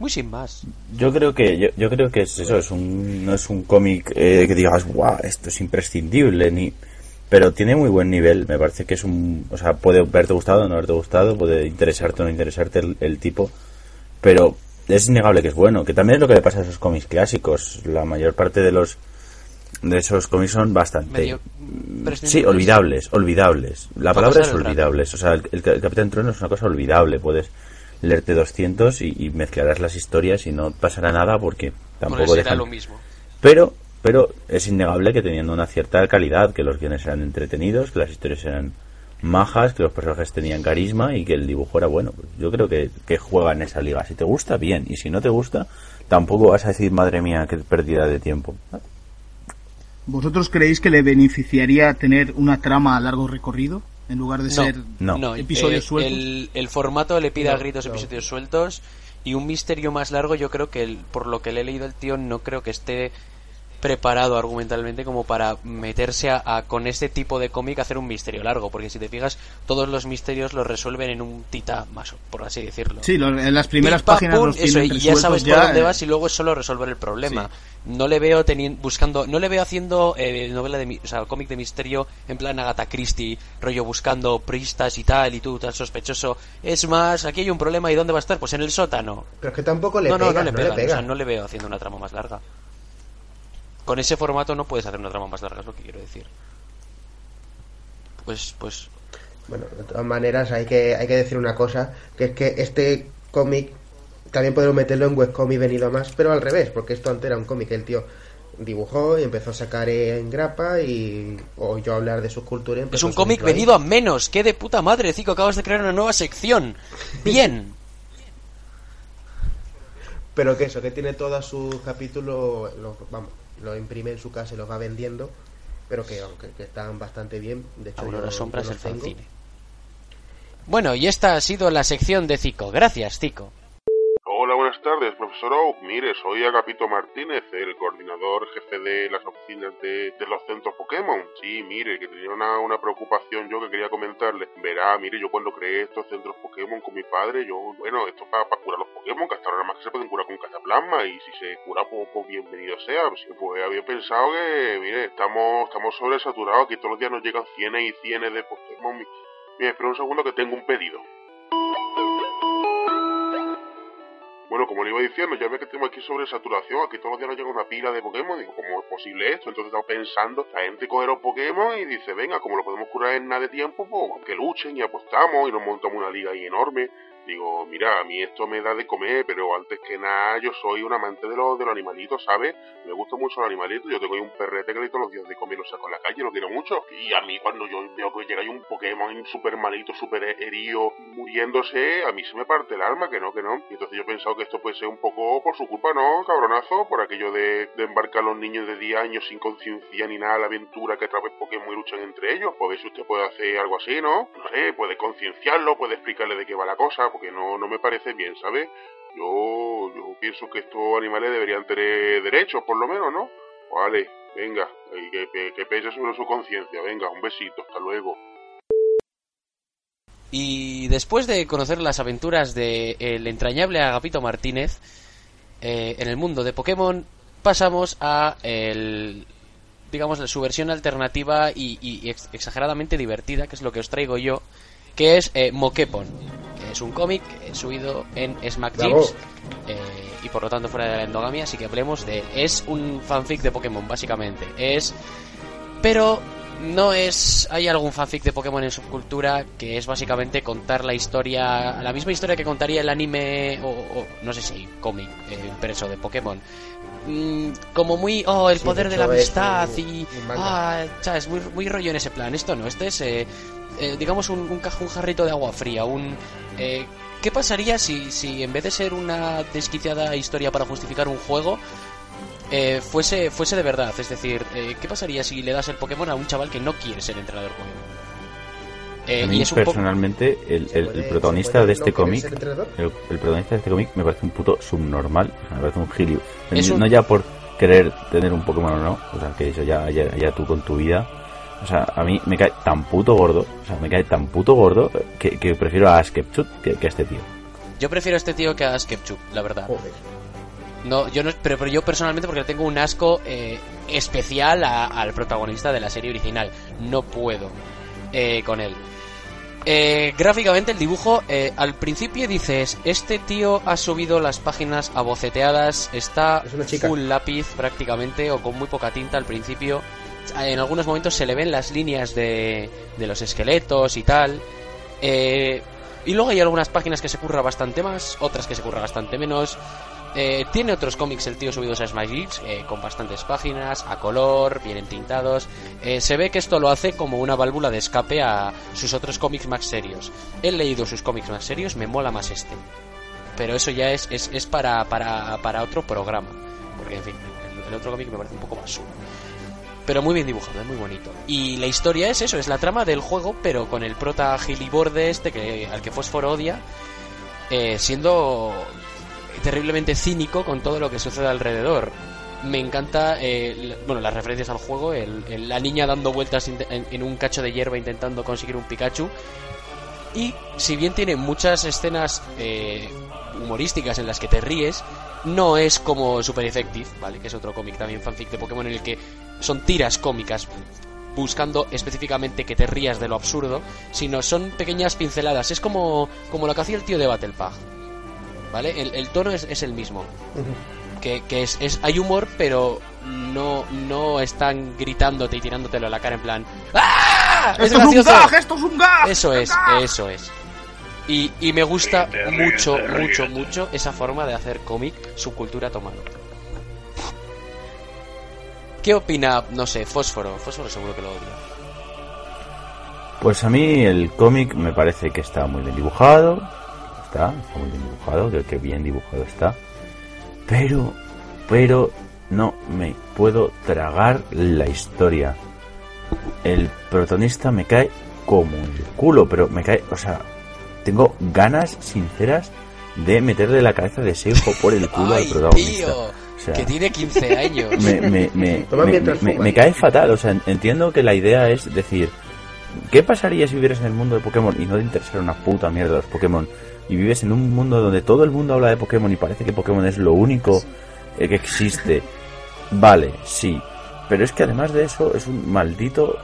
A: muy sin más.
E: Yo creo que yo, yo creo que es eso, es un no es un cómic eh, que digas, "Guau, esto es imprescindible", ni pero tiene muy buen nivel, me parece que es un, o sea, puede haberte gustado o no haberte gustado, puede interesarte o no interesarte el, el tipo, pero es innegable que es bueno, que también es lo que le pasa a esos cómics clásicos, la mayor parte de los de esos cómics son bastante
A: Medio
E: sí, olvidables, olvidables. La palabra es
A: rato.
E: olvidables, o sea, el, el, el Capitán Trueno es una cosa olvidable, puedes leerte 200 y, y mezclarás las historias y no pasará nada porque tampoco dejan
A: lo mismo.
E: pero pero es innegable que teniendo una cierta calidad que los guiones eran entretenidos que las historias eran majas que los personajes tenían carisma y que el dibujo era bueno. Pues yo creo que, que juega en esa liga. Si te gusta bien. Y si no te gusta tampoco vas a decir madre mía qué pérdida de tiempo
B: ¿Vosotros creéis que le beneficiaría tener una trama a largo recorrido en lugar de
A: No,
B: ser
E: No.
B: episodios
A: eh,
B: sueltos?
A: El, el formato le pide a gritos
C: no.
A: episodios sueltos y un misterio más largo. Yo creo que, el- por lo que le he leído el tío, no creo que esté preparado argumentalmente como para meterse a, a- con este tipo de cómic a hacer un misterio largo. Porque si te fijas, todos los misterios los resuelven en un tita más, por así decirlo.
B: Sí, lo- en las primeras páginas
A: pum,
B: los
A: eso, y ya sabes por dónde
B: eh,
A: vas y luego es solo resolver el problema. No le veo teniendo, buscando, no le veo haciendo eh, novela de, mi- o sea, cómic de misterio en plan Agatha Christie, rollo buscando pristas y tal y tú tan sospechoso. Es más, aquí hay un problema y dónde va a estar, pues en el sótano.
C: Pero es que tampoco le
A: no, no,
C: pega,
A: no le
C: no
A: pega,
C: le pega.
A: o sea, no le veo haciendo una trama más larga. Con ese formato no puedes hacer una trama más larga, es lo que quiero decir. Pues, pues,
C: Bueno, de todas maneras hay que, hay que decir una cosa, que es que este cómic también podemos meterlo en webcomic venido a más, pero al revés, porque esto antes era un cómic el tío dibujó y empezó a sacar en grapa y oyó hablar de sus culturas.
A: es un cómic venido a menos. ¡Qué de puta madre, Cico! Acabas de crear una nueva sección. Bien.
C: Pero que eso, que tiene todos sus capítulos, los, vamos, los imprime en su casa y los va vendiendo, pero que, aunque que están bastante bien. De hecho,
A: Aurora Sombras el fanzine. Bueno, y esta ha sido la sección de Cico. Gracias, Cico.
I: Hola, buenas tardes, profesor Oak. Mire, soy Agapito Martínez, el coordinador jefe de las oficinas de, los centros Pokémon. Sí, mire, que tenía una, una preocupación yo que quería comentarle. Verá, mire, yo cuando creé estos centros Pokémon con mi padre, yo, bueno, esto para curar los Pokémon, que hasta ahora más que se pueden curar con cataplasma, y si se cura, pues, pues bienvenido sea. Pues, había pensado que, mire, estamos, estamos sobresaturados, aquí todos los días nos llegan cienes y cienes de Pokémon. Mire, espera un segundo que tengo un pedido. Como le iba diciendo, ya ve que tenemos aquí sobresaturación, aquí todos los días nos llega una pila de Pokémon, digo, ¿cómo es posible esto? Entonces estamos pensando, la gente coge los Pokémon y dice, venga, como lo podemos curar en nada de tiempo, pues que luchen y apostamos y nos montamos una liga ahí enorme. Digo, mira, a mí esto me da de comer, pero antes que nada yo soy un amante de los, de los animalitos, ¿sabes? Me gusta mucho los animalitos, yo tengo ahí un perrete que le todos los días de comer, lo saco a la calle, lo quiero mucho. Y a mí cuando yo veo que llega ahí un Pokémon súper malito, súper herido, muriéndose, a mí se me parte el alma, que no, que no. Y entonces yo he pensado que esto puede ser un poco por su culpa, ¿no, cabronazo? Por aquello de, embarcar a los niños de 10 años sin conciencia ni nada a la aventura que a través Pokémon y luchan entre ellos. Pues ver si usted puede hacer algo así, ¿no? No sé, puede concienciarlo, puede explicarle de qué va la cosa, porque no, no me parece bien, ¿sabes? Yo, pienso que estos animales deberían tener derechos, por lo menos, ¿no? Vale, venga, que, que, que pese sobre su conciencia. Venga, un besito, hasta luego.
A: Y después de conocer las aventuras del el entrañable Agapito Martínez eh, en el mundo de Pokémon, pasamos a el, digamos su versión alternativa y, y ex- exageradamente divertida, que es lo que os traigo yo, que es eh, Mokepon, es un cómic eh, subido en Smack eh, y por lo tanto fuera de la endogamia, así que hablemos de es un fanfic de Pokémon básicamente, es pero no es hay algún fanfic de Pokémon en subcultura que es básicamente contar la historia la misma historia que contaría el anime o, o no sé si cómic eh, impreso de Pokémon. Mm, como muy oh el
C: Sí,
A: poder
C: de
A: de la
C: es
A: amistad y
C: manga.
A: ah sabes muy, muy rollo en ese plan. Esto no este es eh, eh, digamos un, un, jarrito de agua fría un eh, ¿Qué pasaría si, si en vez de ser una desquiciada historia para justificar un juego, eh, fuese, fuese de verdad? Es decir, eh, ¿qué pasaría si le das el Pokémon a un chaval que no quiere ser entrenador Pokémon? Eh,
E: a mí
A: y es poco...
E: personalmente el, el- protagonista de
C: no
E: este
C: querer
E: cómic el, el protagonista de este cómic me parece un puto subnormal o sea, me parece un gilio
A: un-
E: no ya por querer tener un Pokémon o no o sea que eso ya, ya, ya tú con tu vida o sea a mí me cae tan puto gordo o sea me cae tan puto gordo que, que prefiero a Skepchut que, que a este tío
A: Yo prefiero a este tío que a Skepchuk, la verdad.
C: Joder.
A: No, yo no, pero, pero yo personalmente porque tengo un asco eh, especial a- al protagonista de la serie original. No puedo eh, con él. Eh, gráficamente el dibujo, eh, al principio dices, este tío ha subido las páginas aboceteadas, está
C: Es
A: full lápiz prácticamente o con muy poca tinta al principio. En algunos momentos se le ven las líneas de, de los esqueletos y tal. Eh, y luego hay algunas páginas que se curra bastante más, otras que se curra bastante menos. Eh, tiene otros cómics el tío subidos a Smash Hits, eh, con bastantes páginas, a color, bien entintados. Eh, se ve que esto lo hace como una válvula de escape a sus otros cómics más serios. He leído sus cómics más serios, me mola más este. Pero eso ya es, es, es para, para, para otro programa. Porque, en fin, el, el otro cómic me parece un poco basura. Pero muy bien dibujado, es muy bonito. Y la historia es eso, es la trama del juego, pero con el prota giliborde este que, al que Fósforo odia, eh, siendo terriblemente cínico con todo lo que sucede alrededor. Me encanta, eh, bueno, las referencias al juego, el- la niña dando vueltas en, en un cacho de hierba intentando conseguir un Pikachu. Y si bien tiene muchas escenas eh, humorísticas en las que te ríes, no es como Super Effective, ¿vale? Que es otro cómic también fanfic de Pokémon en el que son tiras cómicas buscando específicamente que te rías de lo absurdo, sino son pequeñas pinceladas. Es como, como lo que hacía el tío de Battlepag, ¿vale? El, el tono es, es el mismo. Que, que es, es, hay humor, pero no, no están gritándote y tirándotelo a la cara en plan ¡Ah! ¡Es
B: ¡Esto es un gag! ¡Esto es un gag!
A: Eso es,
B: ¡Gag!
A: eso es. Y, y me gusta
I: Ríete,
A: mucho,
I: ríete,
A: mucho,
I: ríete.
A: mucho esa forma de hacer cómic, subcultura tomado. ¿Qué opina, no sé, Fósforo? Fósforo seguro que lo odia.
E: Pues a mí el cómic me parece que está muy bien dibujado. Está, está muy bien dibujado, que, que bien dibujado está. Pero, pero no me puedo tragar la historia. El protagonista me cae como el culo, pero me cae, o sea, tengo ganas sinceras de meterle la cabeza de ese hijo por el culo al
A: ¡Ay,
E: protagonista.
A: tío!
E: Sea,
A: que tiene 15 años.
E: me, me, me, me- cae fatal. O sea, en- entiendo que la idea es decir, ¿qué pasaría si vivieras en el mundo de Pokémon y no te interesara una puta mierda los Pokémon? Y vives en un mundo donde todo el mundo habla de Pokémon y parece que Pokémon es lo único eh, que existe. Vale, sí. Pero es que además de eso es un maldito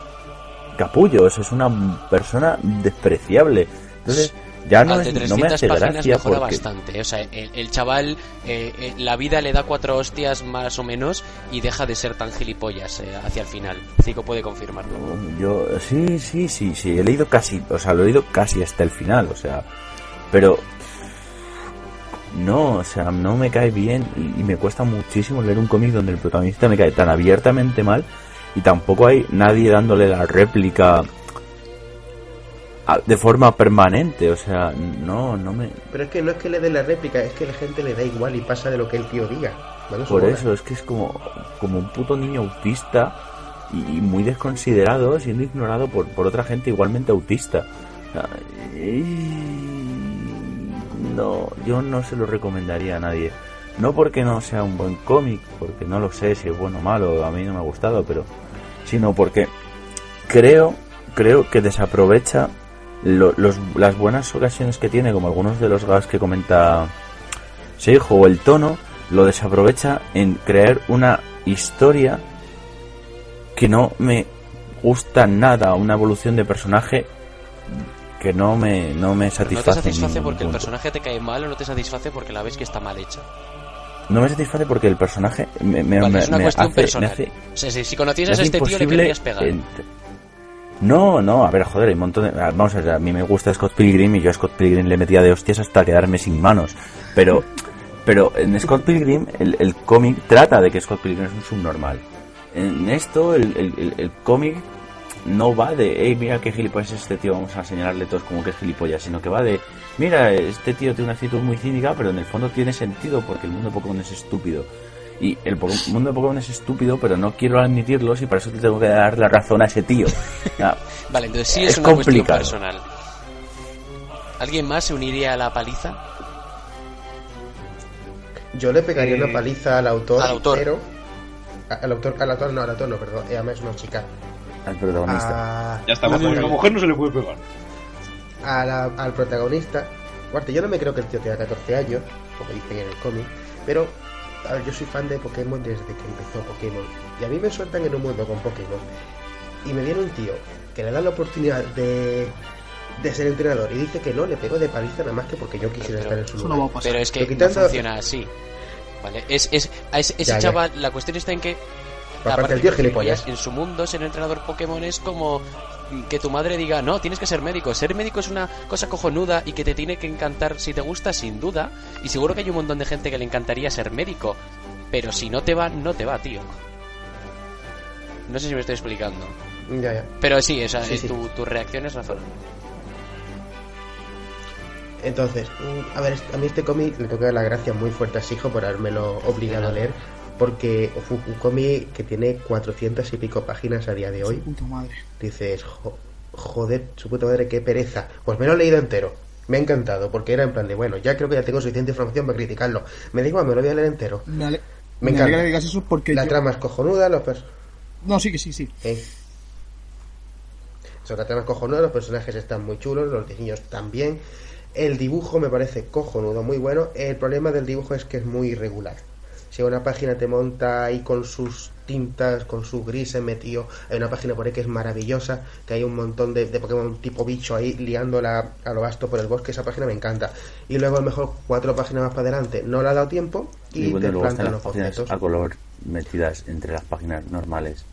E: capullo. Eso es una persona despreciable. Entonces, ya no,
A: Al de
E: es- no me
A: 300
E: hace
A: páginas mejora
E: porque...
A: bastante. O sea, el, el chaval, eh, eh, la vida le da cuatro hostias más o menos y deja de ser tan gilipollas eh, hacia el final. Cico puede confirmarlo.
E: Yo, sí, sí, sí, sí, he leído casi, o sea, lo he leído casi hasta el final, o sea, pero no, o sea, no me cae bien y, y me cuesta muchísimo leer un cómic donde el protagonista me cae tan abiertamente mal y tampoco hay nadie dándole la réplica de forma permanente, o sea, no, no me...
C: Pero es que no es que le dé la réplica, es que la gente le da igual y pasa de lo que el tío diga. Su
E: Por eso, es que es como, como un puto niño autista y, muy desconsiderado, siendo ignorado por, por otra gente igualmente autista. No, yo no se lo recomendaría a nadie. No porque no sea un buen cómic, porque no lo sé si es bueno o malo, a mí no me ha gustado, pero sino porque creo, creo que desaprovecha lo- los- las buenas ocasiones que tiene, como algunos de los gags que comenta Seijo o el tono, lo desaprovecha en crear una historia que no me gusta nada, una evolución de personaje que no me, no me
A: Pero no
E: satisface.
A: te satisface porque el personaje te cae mal o no te satisface porque la ves que está mal hecha.
E: No me satisface porque el personaje me, me-
A: Vale,
E: me-
A: es una
E: me
A: cuestión
E: hace-
A: personal.
E: hace-
A: O sea, si, si conocieses a este tío le querrías pegar.
E: No, no, a ver, joder, hay un montón de... ah, Vamos a ver, a mí me gusta Scott Pilgrim y yo a Scott Pilgrim le metía de hostias hasta quedarme sin manos. Pero, pero en Scott Pilgrim el, el cómic trata de que Scott Pilgrim es un subnormal. En esto el, el- el- cómic no va de, hey, mira qué gilipollas es este tío, vamos a señalarle todos como que es gilipollas, sino que va de, mira, este tío tiene una actitud muy cínica, pero en el fondo tiene sentido porque el mundo Pokémon es estúpido. Y el mundo de Pokémon es estúpido, pero no quiero admitirlo y para eso te tengo que dar la razón a ese tío. Ah,
A: Vale, entonces sí
E: Es
A: es, una cuestión
E: complicado.
A: personal. ¿Alguien más se uniría a la paliza?
C: Yo le pegaría
D: Eh,
C: una paliza al autor,
A: al autor.
C: pero... a- Al autor, al autor no, al autor no, perdón. eh, Además es una chica.
E: al protagonista.
C: A-
D: Ya está,
C: a la
D: mujer no se le puede pegar.
C: a la- al protagonista. Guarte, yo no me creo que el tío tenga 14 años, como dicen en el cómic, pero a ver, yo soy fan de Pokémon desde que empezó Pokémon. Y a mí me sueltan en un mundo con Pokémon. Y me viene un tío que le da la oportunidad de, de ser entrenador y dice que no, le pego de paliza nada más que porque yo quisiera
A: Pero
C: estar en su
B: no
C: lugar.
A: Pero es que no funciona así. ¿Vale? Es, es, a ese,
C: ya.
A: chaval, la cuestión está en que.
C: Aparte, el tío gilipollas.
A: En su mundo, ser entrenador Pokémon es como que tu madre diga, no, tienes que ser médico. Ser médico es una cosa cojonuda y que te tiene que encantar si te gusta, sin duda. Y seguro que hay un montón de gente que le encantaría ser médico. Pero si no te va, no te va, tío. No sé si me estoy explicando.
C: Ya, ya.
A: Pero sí, o sea,
C: Sí, sí.
A: Tu, tu reacción es razonable.
C: Entonces, mm, a ver, a mí este cómic le toca la gracia muy fuerte a Sijo por habérmelo obligado a leer, porque cómic que tiene 400 y pico páginas a día de hoy.
B: Puta madre.
C: Dices, "Jo- joder, su puta madre, qué pereza. Pues me lo he leído entero. Me ha encantado, porque era en plan de, bueno, ya creo que ya tengo suficiente información para criticarlo. Me igual, me lo voy a leer entero.
B: Me, ale-
C: Me
B: me
C: encanta.
B: alegra que digas eso porque
C: La
B: yo-
C: trama es cojonuda, los pers-
B: No, sí que sí, sí.
C: eh. Sea, la trama es cojonuda, los personajes están muy chulos, los diseños también. El dibujo me parece cojonudo, muy bueno. El problema del dibujo es que es muy irregular. Si una página te monta ahí con sus tintas, con sus grises metido, hay una página por ahí que es maravillosa, que hay un montón de, de Pokémon tipo bicho ahí liándola a lo vasto por el bosque, esa página me encanta. Y luego a lo mejor cuatro páginas más para adelante no le ha dado tiempo y,
E: Y bueno,
C: te
E: luego
C: plantan los bocetos.
E: a color metidas entre las páginas normales.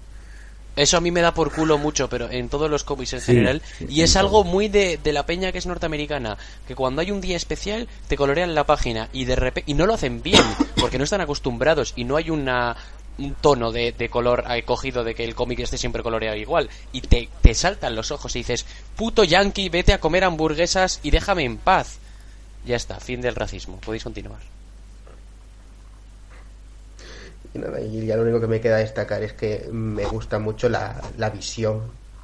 A: Eso a mí me da por culo mucho, pero en todos los cómics en
E: Sí,
A: general.
E: sí,
A: y es algo muy de, de la peña que es norteamericana. Que cuando hay un día especial, te colorean la página. Y de repente. Y no lo hacen bien, porque no están acostumbrados. Y no hay una un tono de, de color eh, cogido de que el cómic esté siempre coloreado igual. Y te, te saltan los ojos y dices, puto yankee, vete a comer hamburguesas y déjame en paz. Ya está, fin del racismo. Podéis continuar.
C: Y nada, y ya lo único que me queda destacar es que me gusta mucho la, la visión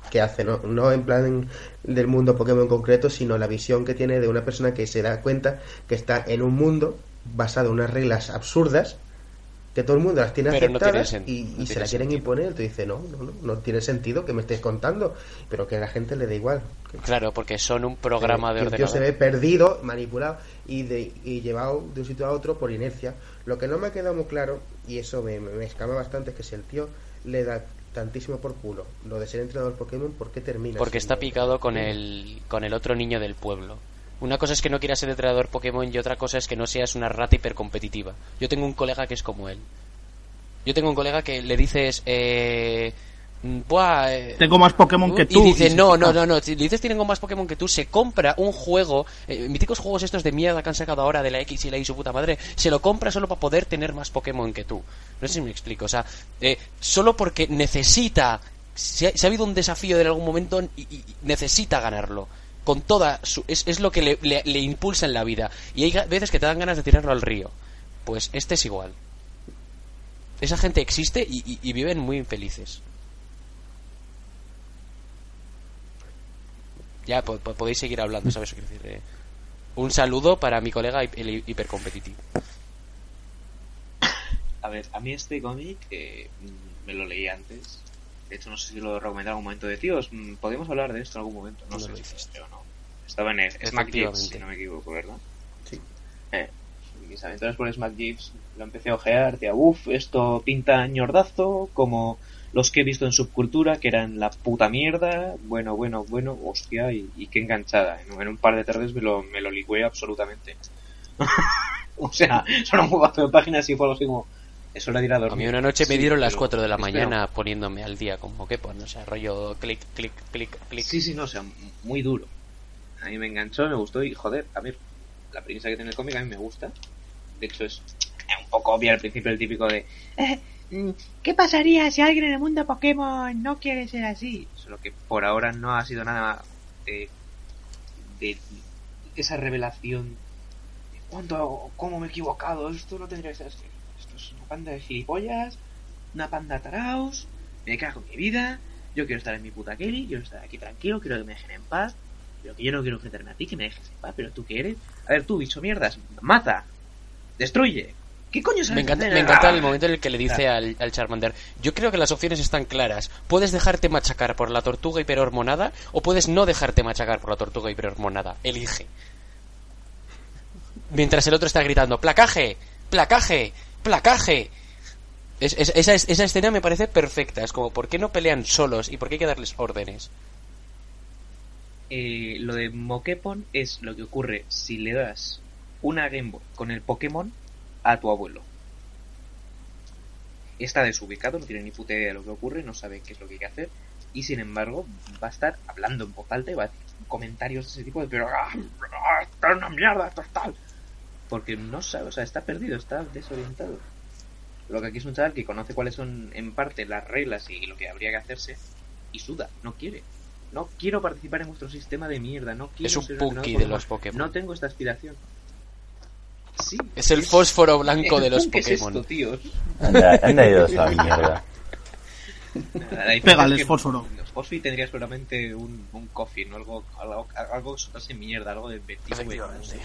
C: que hace, ¿no? no en plan del mundo Pokémon en concreto, sino la visión que tiene de una persona que se da cuenta que está en un mundo basado en unas reglas absurdas que todo el mundo las tiene
A: Pero no tiene
C: aceptadas y,
A: no
C: y se las quieren
A: sentido.
C: imponer. Tú dices, no, no, no, no tiene sentido que me estés contando, pero que a la gente le da igual.
A: Claro, porque son un programa de
C: que el tío
A: ordenador.
C: se ve perdido, manipulado y, de, y llevado de un sitio a otro por inercia. Lo que no me ha quedado muy claro, y eso me, me, escama bastante, es que si el tío le da tantísimo por culo lo de ser entrenador Pokémon, ¿por qué termina?
A: Porque está picado con el, con el otro niño del pueblo. Una cosa es que no quieras ser entrenador Pokémon y otra cosa es que no seas una rata hipercompetitiva. Yo tengo un colega que es como él. Yo tengo un colega que le dices, eh, mm, buah, eh,
B: Tengo más Pokémon que tú.
A: y dice, no, no, no, no. Si le dices tienen más Pokémon que tú, se compra un juego, eh, míticos juegos estos de mierda que han sacado ahora de la X y la Y su puta madre, se lo compra solo para poder tener más Pokémon que tú. No sé si me explico. O sea, eh, solo porque necesita, si ha, si ha habido un desafío en algún momento y necesita ganarlo. Con toda su, es, es lo que le, le- impulsa en la vida. Y hay veces que te dan ganas de tirarlo al río. Pues este es igual. Esa gente existe y, viven muy infelices. Ya po- po- podéis seguir hablando, ¿sabes? Quiero decir, eh, un saludo para mi colega el hi- hipercompetitivo.
D: A ver, a mí este cómic eh, me lo leí antes. De hecho, no sé si lo recomendé en algún momento de tíos. mm, Podemos hablar de esto en algún momento. No,
A: No
D: sé
A: lo
D: si
A: hiciste.
D: o no. Estaba en el Smack si no me equivoco, ¿verdad?
C: Sí.
D: Eh, mis aventuras por Smack lo empecé a ojear, decía, uff, esto pinta ñordazo, como los que he visto en Subcultura, que eran la puta mierda, bueno, bueno, bueno, hostia, y, y qué enganchada. En, en un par de tardes me lo, me lo licué absolutamente. o sea, son un de páginas y fue algo así como, es hora de ir a
A: A
D: dormir.
A: mí una noche me
D: Sí,
A: dieron las
D: pero
A: 4 de la
D: espero.
A: mañana poniéndome al día como que pon, o sea, rollo clic, clic, clic, clic.
D: Sí, sí, no, o sea, muy duro. A mí me enganchó, me gustó y, joder, a ver, la premisa que tiene el cómic a mí me gusta. De hecho, es un poco obvia al principio el típico de...
G: Eh, mm, ¿Qué pasaría si alguien en el mundo Pokémon no quiere ser así?
D: Solo que por ahora no ha sido nada de, de esa revelación de cuánto, cómo me he equivocado, esto no tendría que ser así. Es una panda de gilipollas, una panda de taraos, me cago en mi vida, yo quiero estar en mi puta Kelly, quiero estar aquí tranquilo, quiero que me dejen en paz, pero que yo no quiero enfrentarme a ti, que me dejes en paz, pero tú qué eres, a ver tú, bicho mierdas, mata, destruye, ¿qué coño sabes
A: Me encanta, me encanta
D: Ah.
A: el momento en el que le dice al, al Charmander, yo creo que las opciones están claras. Puedes dejarte machacar por la tortuga hiperhormonada o puedes no dejarte machacar por la tortuga hiperhormonada. Elige. Mientras el otro está gritando, placaje, placaje, placaje. Es- es- esa, es- esa escena me parece perfecta. Es como, ¿por qué no pelean solos y por qué hay que darles órdenes?
D: eh, lo de Mokepon es lo que ocurre si le das una Game Boy con el Pokémon a tu abuelo. Está desubicado, no tiene ni puta idea de lo que ocurre, no sabe qué es lo que hay que hacer y sin embargo va a estar hablando en voz alta y va a decir comentarios de ese tipo de pero ah, ah, esto es una mierda, esto es tal. Porque no sabe, o sea, está perdido, está desorientado. Lo que aquí es un chaval que conoce cuáles son en parte las reglas y lo que habría que hacerse y suda, no quiere. No quiero participar en vuestro sistema de mierda, no quiero
A: Es un
D: ser
A: punky de los Pokémon.
D: No tengo esta aspiración. Sí.
A: Es el fósforo blanco
D: ¿Qué
A: de los
D: es
A: Pokémon.
D: esto, tíos?
E: Anda, anda a la mierda.
D: Es que
B: fósforo.
D: Los fósforo tendría seguramente un, un coffin o algo, algo, algo que soltase mierda, algo de vetido.
A: Efectivamente.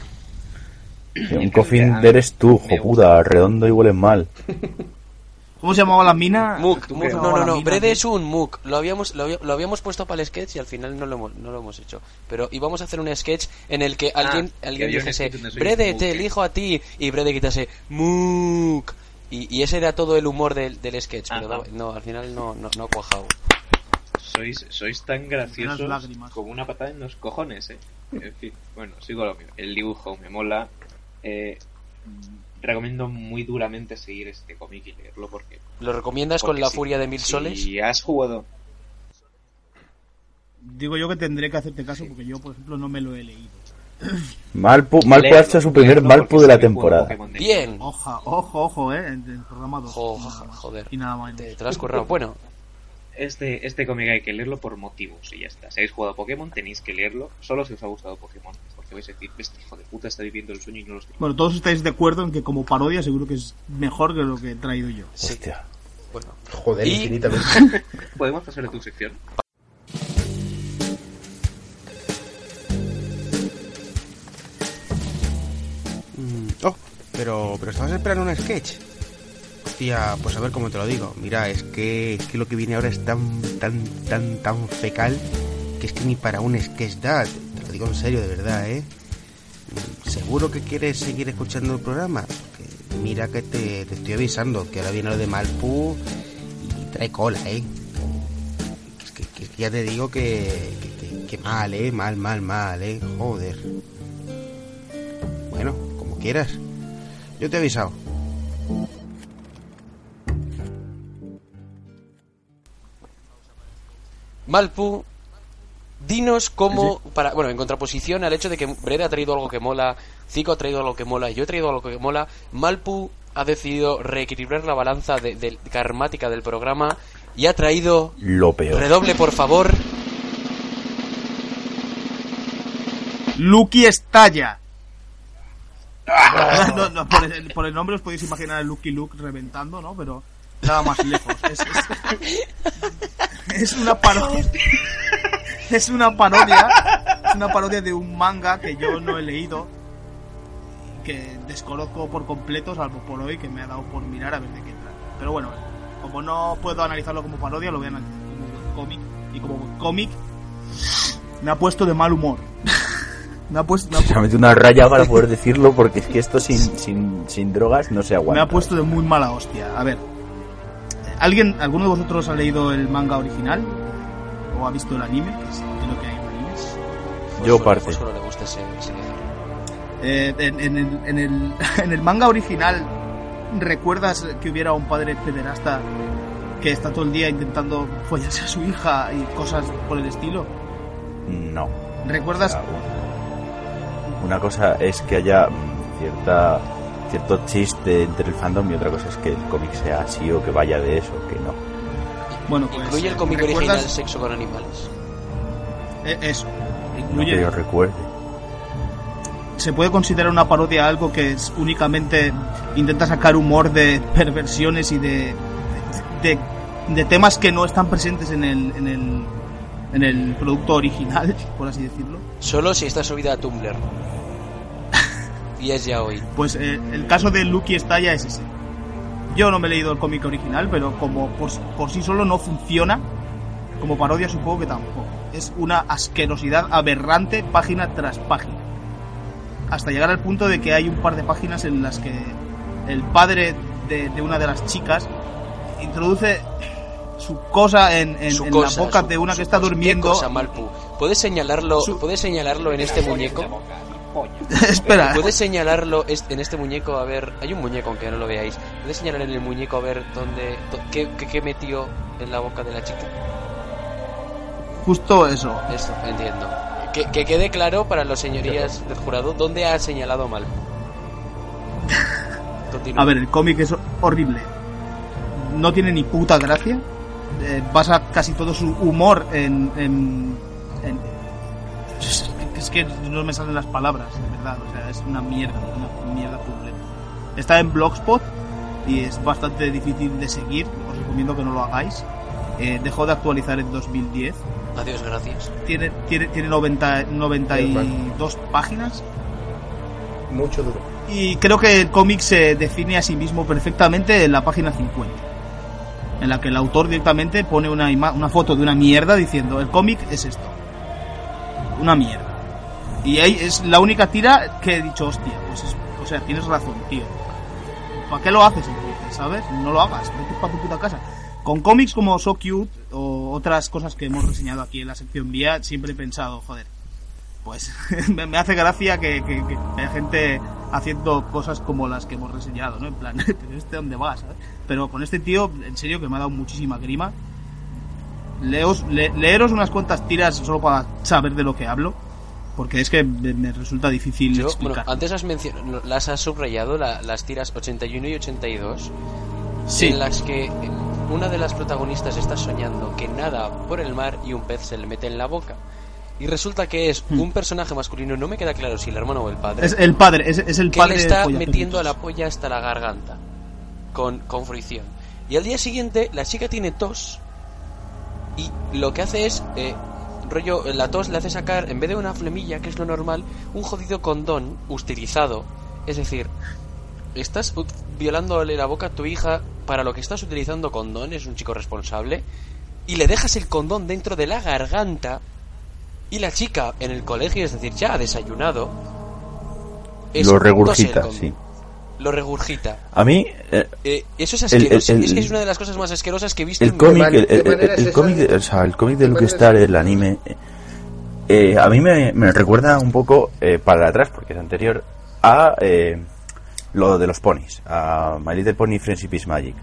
E: Un coffin eres tú, jopuda, redondo y huele mal.
B: ¿Cómo se llamaba la mina?
A: Muk,
D: ¿Tú
A: Muk,
D: qué?
A: no,
B: ¿Cómo
A: no, no, Brede es un Muk. Lo habíamos, lo, había- lo habíamos puesto para el sketch y al final no lo hemos, no lo hemos hecho. Pero íbamos a hacer un sketch en el que alguien,
D: que
A: alguien
D: un
A: dijese, Brede, te
D: eh".
A: elijo a ti. Y Brede quitase, Muk. Y, y ese era todo el humor del, del sketch. Pero no, no, al final no, no, no ha cuajado.
D: Sois, sois tan graciosos como una patada en los cojones, eh. En fin, bueno, sigo lo mío. El dibujo me mola. Eh, recomiendo muy duramente seguir este cómic y leerlo porque.
A: ¿Lo recomiendas con la furia de mil soles?
D: Si has jugado.
B: Digo yo que tendré que hacerte caso porque yo, por ejemplo, no me lo he leído.
E: Malpu, Malpu ha hecho su primer
D: leerlo
E: Malpu
D: porque
E: de la temporada.
A: Bien.
B: Oja, ojo, ojo, eh, en el programa 2.
A: Jo- joder.
B: Y nada más.
A: Te, te lo has currado. Bueno,
D: Este, este cómic hay que leerlo por motivos y ya está. Si habéis jugado Pokémon tenéis que leerlo solo si os ha gustado Pokémon. Porque vais a decir, este hijo de puta está viviendo el sueño y no lo estoy.
B: Bueno, todos estáis de acuerdo en que como parodia seguro que es mejor que lo que he traído yo.
A: sí.
E: Hostia.
A: Bueno,
C: Joder,
A: Y-
C: infinitamente.
D: ¿Podemos pasar a tu sección?
H: Mm, oh, pero, pero estabas esperando un sketch. Hostia, pues a ver cómo te lo digo. Mira, es que, es que lo que viene ahora es tan, tan, tan, tan fecal que es que ni para un sketch da. En serio, de verdad, ¿eh? ¿Seguro que quieres seguir escuchando el programa? Porque mira que te, te estoy avisando que ahora viene lo de Malpu y trae cola, ¿eh? Que, ya te digo que, que, que- mal, ¿eh? Mal, mal, mal, ¿eh? Joder. Bueno, como quieras. Yo te he avisado.
A: Malpu, dinos cómo, para, bueno, en contraposición al hecho de que Brede ha traído algo que mola, Zico ha traído algo que mola y yo he traído algo que mola, Malpu ha decidido reequilibrar la balanza de, de- karmática del programa y ha traído,
E: Lo peor.
A: redoble por favor,
B: Lucky estalla. No, no, por, el, por el nombre os podéis imaginar a Lucky Luke reventando, ¿no? Pero nada más lejos. Es, es- es una parodia. Es una parodia. Es una parodia de un manga que yo no he leído. Que desconozco por completo, salvo por hoy, que me ha dado por mirar a ver de qué trata. Pero bueno, como no puedo analizarlo como parodia, lo voy a analizar como cómic. Y como cómic, me ha puesto de mal humor. Me ha puesto, me ha,
E: metido una raya para poder decirlo porque es que esto sin, sin, sin drogas no se aguanta.
B: me ha puesto de muy mala hostia. A ver, ¿alguien, ¿alguno de vosotros ha leído el manga original? ¿O ha visto el anime? Que es- creo que hay animes.
E: Yo parte.
A: Pues solo le gusta ese, ese viaje.
B: Eh, en, en el, en, el, en el manga original, ¿recuerdas que hubiera un padre pederasta que está todo el día intentando follarse a su hija y cosas por el estilo?
E: No.
B: ¿Recuerdas?
E: Una cosa es que haya mm, cierta cierto chiste entre el fandom y otra cosa es que el cómic sea así o que vaya de eso, que no.
B: Bueno, pues,
A: ¿Incluye el
B: eh,
A: cómic
B: ¿recuerdas?
A: original Sexo con animales?
B: Eh, eso.
E: No
B: Incluye,
E: que yo recuerde.
B: se puede considerar una parodia algo que es únicamente intenta sacar humor de perversiones y de, de, de temas que no están presentes en el, en el, en el producto original, por así decirlo.
A: Solo si está subida a Tumblr. y es ya hoy.
B: Pues eh, el caso de Lucky Estalla es ese. Yo no me he leído el cómic original, pero como por, por sí solo no funciona, como parodia supongo que tampoco. Es una asquerosidad aberrante página tras página. Hasta llegar al punto de que hay un par de páginas en las que el padre de, de una de las chicas introduce su cosa en, en-
A: Su
B: en
A: cosa,
B: la boca
A: su-
B: de una
A: su
B: que está durmiendo.
A: ¿Qué cosa, Malpu? ¿Puedes señalarlo,
B: Su-
A: ¿puedes señalarlo en este muñeco?
B: Espera,
A: ¿Puedes señalarlo en este muñeco a ver... Hay un muñeco, aunque no lo veáis. ¿Puedes señalar en el muñeco a ver dónde... qué, qué- qué metió en la boca de la chica?
B: justo eso.
A: Eso, entiendo. Que, que quede claro para los señorías del jurado dónde ha señalado mal. Continúa.
B: A ver, el cómic es horrible. No tiene ni puta gracia. Eh, basa casi todo su humor en, en- Es que no me salen las palabras, de verdad. O sea, es una mierda, una mierda completa. Está en Blogspot y es bastante difícil de seguir. Os recomiendo que no lo hagáis. Eh, dejó de actualizar en 2010.
A: Adiós, gracias.
B: Tiene, tiene, tiene 90, 92 páginas.
C: Mucho duro.
B: Y creo que el cómic se define a sí mismo perfectamente en la página 50. En la que el autor directamente pone una, ima- una foto de una mierda diciendo, el cómic es esto. Una mierda. Y ahí es la única tira que he dicho, hostia, pues es- o sea, tienes razón, tío. ¿Para qué lo haces entonces, sabes? No lo hagas, vete para tu puta casa. Con cómics como So Cute o otras cosas que hemos reseñado aquí en la sección vía, siempre he pensado, joder, pues me, hace gracia que, que- que haya gente haciendo cosas como las que hemos reseñado, ¿no? En plan, este dónde va, ¿sabes? Pero con este tío, en serio, que me ha dado muchísima grima. Leos, le- leeros unas cuantas tiras solo para saber de lo que hablo, porque es que me, resulta difícil
A: Yo,
B: explicar.
A: bueno, antes has mencionado, las has subrayado, la- las tiras 81 y 82,
B: Sí.
A: en las que una de las protagonistas está soñando que nada por el mar y un pez se le mete en la boca. Y resulta que es un personaje masculino, no me queda claro si el hermano o el padre,
B: Hmm. Es el padre, es, es el
A: que
B: padre
A: le
B: de
A: está metiendo a la polla hasta la garganta, con, con fricción. Y al día siguiente la chica tiene tos y lo que hace es, eh, rollo, la tos le hace sacar, en vez de una flemilla, que es lo normal, un jodido condón utilizado. Es decir, estás violándole la boca a tu hija para lo que estás utilizando condón, es un chico responsable, y le dejas el condón dentro de la garganta, y la chica en el colegio, es decir, ya ha desayunado, eso,
E: Lo regurgita, sí.
A: Lo regurgita.
E: A mí, eh,
A: Eh, eso es
E: El- el-
A: asqueroso.
E: el-
A: es que es una de las cosas más asquerosas que he visto
E: el
A: en mi
E: cómic, el, el- cómic, de- o sea, el cómic de
C: ¿Qué
E: Luke Star, el anime, eh, eh, a mí me, me recuerda un poco eh, para atrás, porque es anterior, a eh, lo de los ponis, a My Little Pony Friendship is Magic.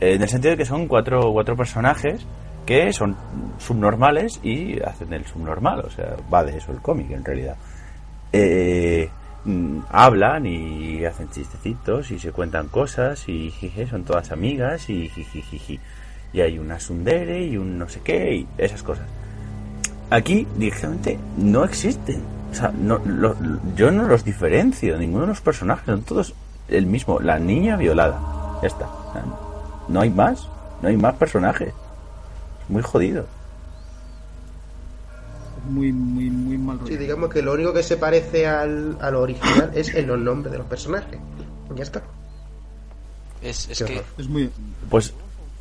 E: Eh, en el sentido de que son cuatro, cuatro personajes que son subnormales y hacen el subnormal, o sea, va de eso el cómic en realidad. Eh, mm, hablan y hacen chistecitos y se cuentan cosas y son todas amigas y jijijiji. Y hay una sundere y un no sé qué y esas cosas. Aquí directamente no existen. O sea, no, yo no los diferencio, ninguno de los personajes, son todos el mismo. La niña violada, ya está. No hay más, no hay más personajes. Es muy jodido.
B: Muy, muy, muy mal rollo.
C: Sí, digamos que lo único que se parece al, a lo original es en los nombres de los personajes. Ya está.
A: Es, es que.
B: Es muy...
E: Pues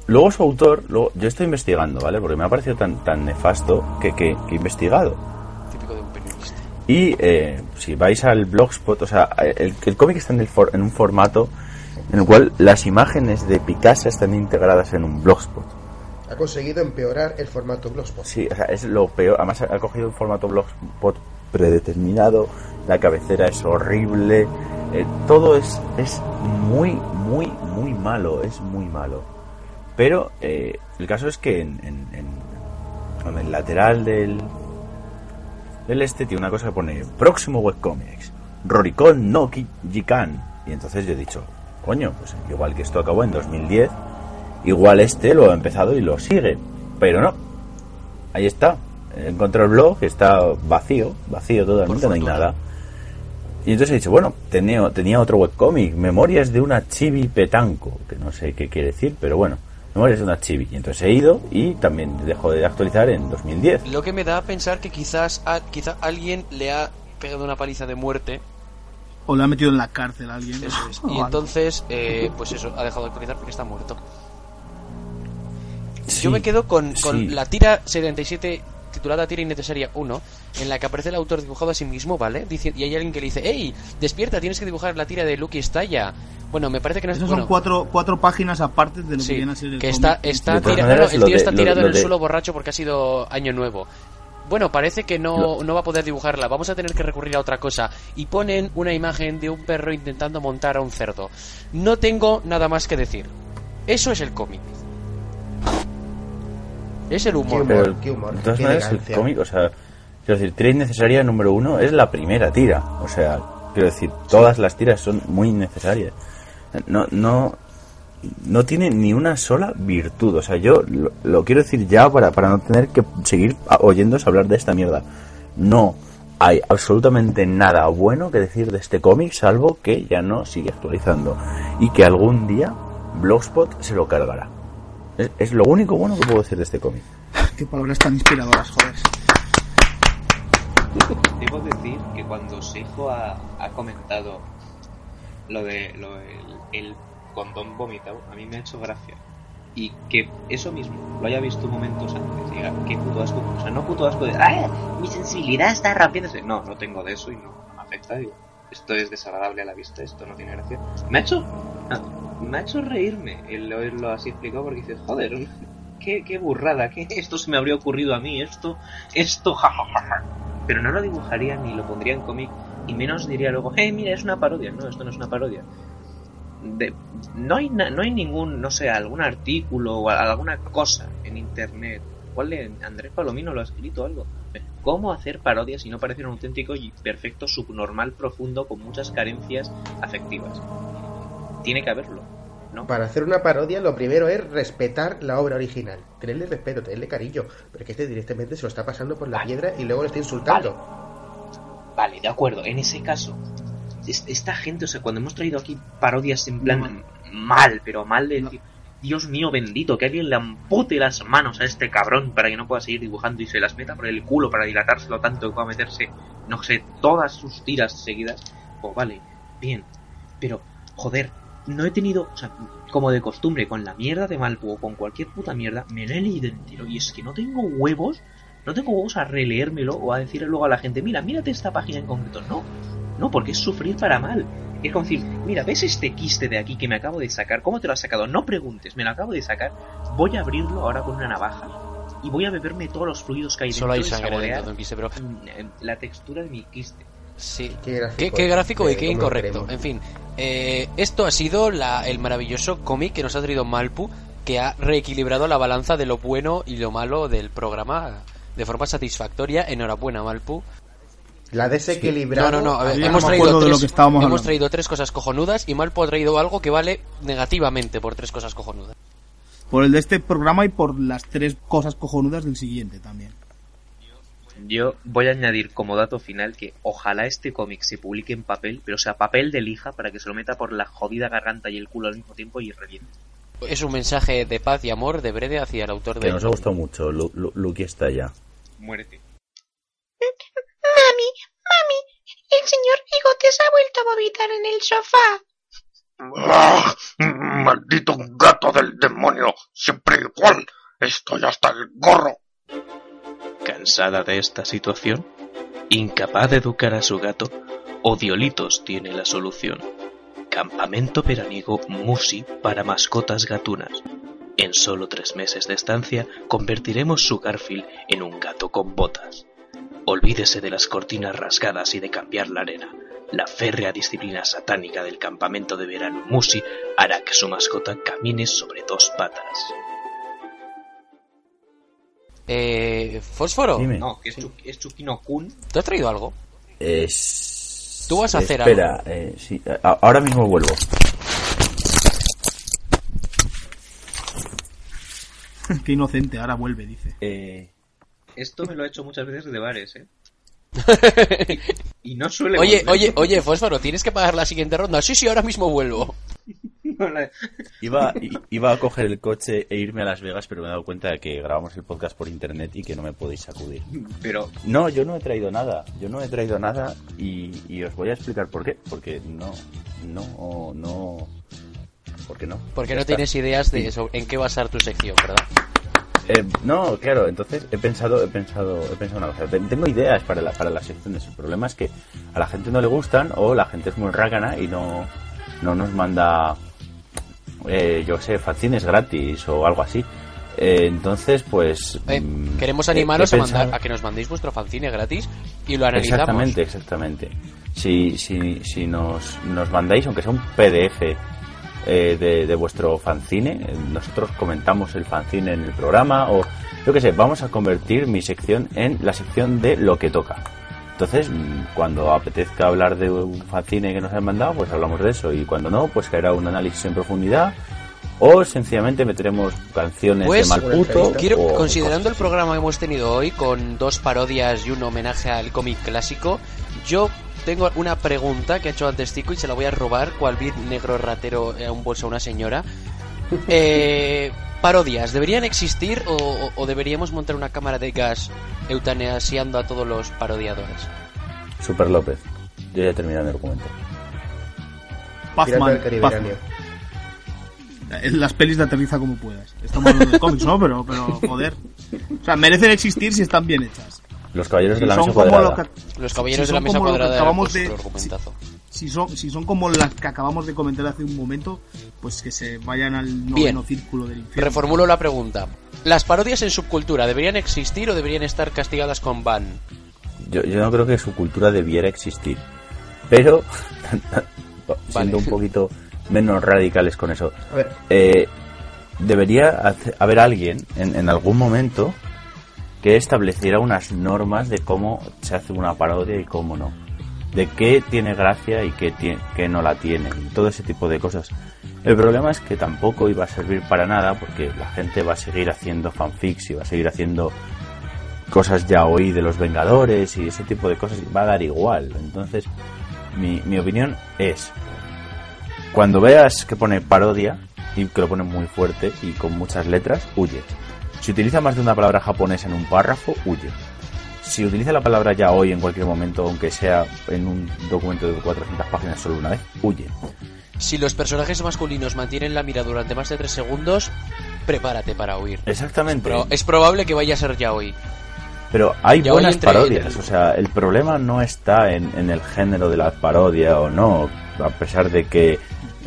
E: luego su autor, luego, yo estoy investigando, ¿vale? Porque me ha parecido tan, tan nefasto que, que, que he investigado.
A: típico de un periodista.
E: Y eh, si vais al blogspot, o sea, el, el cómic está en, el for- en un formato en el cual las imágenes de Picasa están integradas en un blogspot.
C: Ha conseguido empeorar el formato Blogspot.
E: Sí, o sea, es lo peor. Además, ha cogido un formato blogspot predeterminado. La cabecera es horrible. eh, todo es, es muy, muy, muy malo. Es muy malo. Pero eh, el caso es que en, en- en- el lateral del, del este tiene una cosa que pone próximo webcomics. Roricon no Jikan. Y entonces yo he dicho, coño, pues igual que esto acabó en 2010, igual este lo ha empezado y lo sigue. Pero no, ahí está. Encontré el blog, está vacío, vacío totalmente, no hay nada. Y entonces he dicho, bueno, tenía, tenía otro webcómic, Memorias de una chibi petanco, que no sé qué quiere decir, pero bueno, Memorias de una chibi. Y entonces he ido y también dejó de actualizar en 2010.
A: Lo que me da a pensar que quizás a, quizá alguien le ha pegado una paliza de muerte.
B: O le ha metido en la cárcel a alguien.
A: Eso es.
B: O
A: Y entonces, eh, pues eso, ha dejado de actualizar porque está muerto.
E: Sí,
A: Yo me quedo con, con
E: sí.
A: la tira 77 titulada Tira Innecesaria 1, en la que aparece el autor dibujado a sí mismo, ¿vale? Dice, y hay alguien que le dice, ¡Ey! Despierta, tienes que dibujar la tira de Lucky Stalla. Bueno, me parece que no es
B: Esas
A: bueno,
B: son cuatro, cuatro páginas aparte de lo
A: Sí,
B: que viene a ser el
A: que está, está tira- no, el tío
E: de-
A: está
E: lo-
A: tirado
E: lo
A: en el
E: de-
A: suelo borracho porque ha sido año nuevo. Bueno, parece que no, no va a poder dibujarla. Vamos a tener que recurrir a otra cosa. Y ponen una imagen de un perro intentando montar a un cerdo. No tengo nada más que decir. Eso es el cómic. Es el humor.
E: Pero,
C: humor, qué humor,
E: de todas
C: qué
E: maneras, el cómic, o sea, quiero decir, tira innecesaria número uno es la primera tira. O sea, quiero decir, todas las tiras son muy innecesarias. No, no, no tiene ni una sola virtud. O sea, yo lo, lo quiero decir ya para, para no tener que seguir oyéndose hablar de esta mierda. No hay absolutamente nada bueno que decir de este cómic, salvo que ya no sigue actualizando. Y que algún día Blogspot se lo cargará. Es, es lo único bueno que puedo decir de este cómic.
B: Qué palabras tan inspiradoras, joder.
D: Debo decir que cuando Seijo ha, ha comentado lo de lo del el condón vomitado, a mí me ha hecho gracia. Y que eso mismo lo haya visto momentos antes y diga, qué puto asco. O sea, no puto asco de, ¡ay! Mi sensibilidad está rompiéndose. No, no tengo de eso y no me afecta. Digo, esto es desagradable a la vista, esto no tiene gracia. Me ha hecho, ah, me ha hecho reírme el oírlo así explicado porque dices, joder, qué, qué burrada, que esto se me habría ocurrido a mí, esto, esto, jajajaja. Pero no lo dibujaría ni lo pondría en cómic y menos diría luego, hey, mira, es una parodia. No, esto no es una parodia. De- no, hay na- no hay ningún, no sé, algún artículo o alguna cosa en internet. ¿Cuál de Andrés Palomino lo ha escrito algo? ¿Cómo hacer parodias si no parecer un auténtico y perfecto subnormal profundo con muchas carencias afectivas? Tiene que haberlo, ¿no?
C: Para hacer una parodia, lo primero es respetar la obra original. Tenerle respeto, tenerle cariño. Pero es que este directamente se lo está pasando por la
D: Vale.
C: piedra y luego lo está insultando.
D: Vale, de acuerdo. En ese caso, es- esta gente, o sea, cuando hemos traído aquí parodias en plan mal, pero mal de decir, Dios mío bendito, que alguien le ampute las manos a este cabrón para que no pueda seguir dibujando y se las meta por el culo para dilatárselo tanto que pueda meterse, no sé, todas sus tiras seguidas. Pues vale, bien. Pero, joder, no he tenido, o sea, como de costumbre, con la mierda de Malpu o con cualquier puta mierda, me lo he leído entero y es que no tengo huevos no tengo huevos a releérmelo o a decirle luego a la gente, mira, mírate esta página en concreto. No, no, porque es sufrir para mal. Es como decir, mira, ¿ves este quiste de aquí que me acabo de sacar? ¿Cómo te lo has sacado? No preguntes, me lo acabo de sacar. Voy a abrirlo ahora con una navaja y voy a beberme todos los fluidos que hay
A: Solo hay
D: dentro y
A: sangre
D: saborear,
A: dentro de un quiste, pero
D: la textura de mi quiste.
A: sí.
C: Qué gráfico,
A: Qué, qué gráfico y qué incorrecto. En fin, eh, esto ha sido la- el maravilloso cómic que nos ha traído Malpu, que ha reequilibrado la balanza de lo bueno y lo malo del programa de forma satisfactoria. Enhorabuena, Malpu.
C: La desequilibrado.
A: No, no, no. ver, hemos traído,
B: acuerdo de
A: tres,
B: lo que estábamos
A: hemos traído tres cosas cojonudas y Malpu ha traído algo que vale negativamente por tres cosas cojonudas.
B: Por el de este programa y por las tres cosas cojonudas del siguiente también.
D: Yo voy a añadir como dato final que ojalá este cómic se publique en papel, pero sea papel de lija para que se lo meta por la jodida garganta y el culo al mismo tiempo y reviente.
A: Es un mensaje de paz y amor de Brede hacia el autor
E: Que
A: de...
E: nos ha gustado mucho. Lu- Lu- Lucky está ya.
D: Muérete.
G: Mami, mami, el señor Bigotes ha vuelto a vomitar en el sofá.
I: ¡Ah! ¡Maldito gato del demonio! Siempre igual. Estoy hasta el gorro.
D: ¿Cansada de esta situación?
J: Incapaz de educar a su gato, Odiolitos tiene la solución. Campamento veraniego Musi para mascotas gatunas. En solo tres meses de estancia convertiremos su Garfield en un gato con botas. Olvídese de las cortinas rasgadas y de cambiar la arena. La férrea disciplina satánica del campamento de verano Musi hará que su mascota camine sobre dos patas.
A: Eh, ¿Fósforo?
E: Dime.
D: No, que es, Chu- es Chukino Kun.
A: ¿Te has traído algo?
E: Es...
A: Tú vas a hacer
E: Espera,
A: algo.
E: eh, sí, ahora mismo vuelvo.
B: Qué inocente, ahora vuelve, dice.
E: Eh,
D: Esto me lo ha hecho muchas veces de bares, ¿eh? Y, y no suele
A: Oye,
D: volver.
A: oye, oye, Fósforo, tienes que pagar la siguiente ronda. Sí, sí, ahora mismo vuelvo.
D: No la-
E: iba, iba a coger el coche e irme a Las Vegas, pero me he dado cuenta de que grabamos el podcast por internet y que no me podéis sacudir.
D: Pero
E: No, yo no he traído nada. Yo no he traído nada y, y os voy a explicar por qué. Porque no, no, no. ¿Por qué no?
A: Porque
E: Ya
A: no
E: está.
A: tienes ideas de eso, en qué basar tu sección, ¿verdad?
E: Eh, no, claro, entonces he pensado, he pensado, he pensado una cosa. Ten- Tengo ideas para, la- para las secciones. El problema es que a la gente no le gustan o la gente es muy rácana y no, no nos manda, eh, yo sé, fanzines gratis o algo así. Eh, entonces, pues...
A: Eh,
E: mm,
A: queremos
E: he-
A: animaros a, mandar, a que nos mandéis vuestro fanzine gratis y lo analizamos.
E: Exactamente, exactamente. Si, si, si nos, nos mandáis, aunque sea un PDF eh, de, de vuestro fanzine, eh, nosotros comentamos el fanzine en el programa o yo qué sé, vamos a convertir mi sección en la sección de lo que toca. Entonces, mm, cuando apetezca hablar de un fanzine que nos han mandado, pues hablamos de eso. Y cuando no, pues caerá un análisis en profundidad. O sencillamente meteremos canciones
A: Pues,
E: de mal puto.
A: Quiero, considerando el programa que hemos tenido hoy, con dos parodias y un homenaje al cómic clásico, yo tengo una pregunta que ha hecho antes Tico y se la voy a robar, cual vi negro ratero a un bolso a una señora. Eh, parodias, ¿deberían existir o, o- o deberíamos montar una cámara de gas eutanaseando a todos los parodiadores?
E: Super López. Yo ya he terminado mi argumento.
B: Pazman. En las pelis de aterriza como puedas. Estamos hablando de cómics, ¿no? Pero, pero, joder. O sea, merecen existir si están bien hechas.
E: Los caballeros de la mesa cuadrada.
A: Los caballeros de la
B: son
A: mesa
B: como lo que
A: cuadrada
B: acabamos de-. Si son, si son como las que acabamos de comentar hace un momento, pues que se vayan al
A: Bien.
B: noveno círculo del infierno.
A: Reformulo la pregunta. ¿Las parodias en subcultura deberían existir o deberían estar castigadas con ban?
E: Yo, yo no creo que su cultura debiera existir. Pero, siendo un poquito menos radicales con eso,
C: A ver,
E: eh, debería haber alguien en, en algún momento que estableciera unas normas de cómo se hace una parodia y cómo no. De qué tiene gracia y qué, tie- qué no la tiene. Todo ese tipo de cosas. El problema es que tampoco iba a servir para nada porque la gente va a seguir haciendo fanfics y va a seguir haciendo cosas ya oí de los Vengadores y ese tipo de cosas y va a dar igual. Entonces, mi, mi opinión es, cuando veas que pone parodia y que lo pone muy fuerte y con muchas letras, huye. Si utiliza más de una palabra japonesa en un párrafo, huye. Si utiliza la palabra ya hoy en cualquier momento, aunque sea en un documento de 400 páginas solo una vez, huye.
A: Si los personajes masculinos mantienen la mira durante más de 3 segundos, prepárate para huir.
E: Exactamente.
A: Pero es probable que vaya a ser ya hoy.
E: Pero hay
A: Ya
E: buenas
A: entre-
E: parodias,
A: entre-
E: o sea, el problema no está en, en el género de la parodia o no, a pesar de que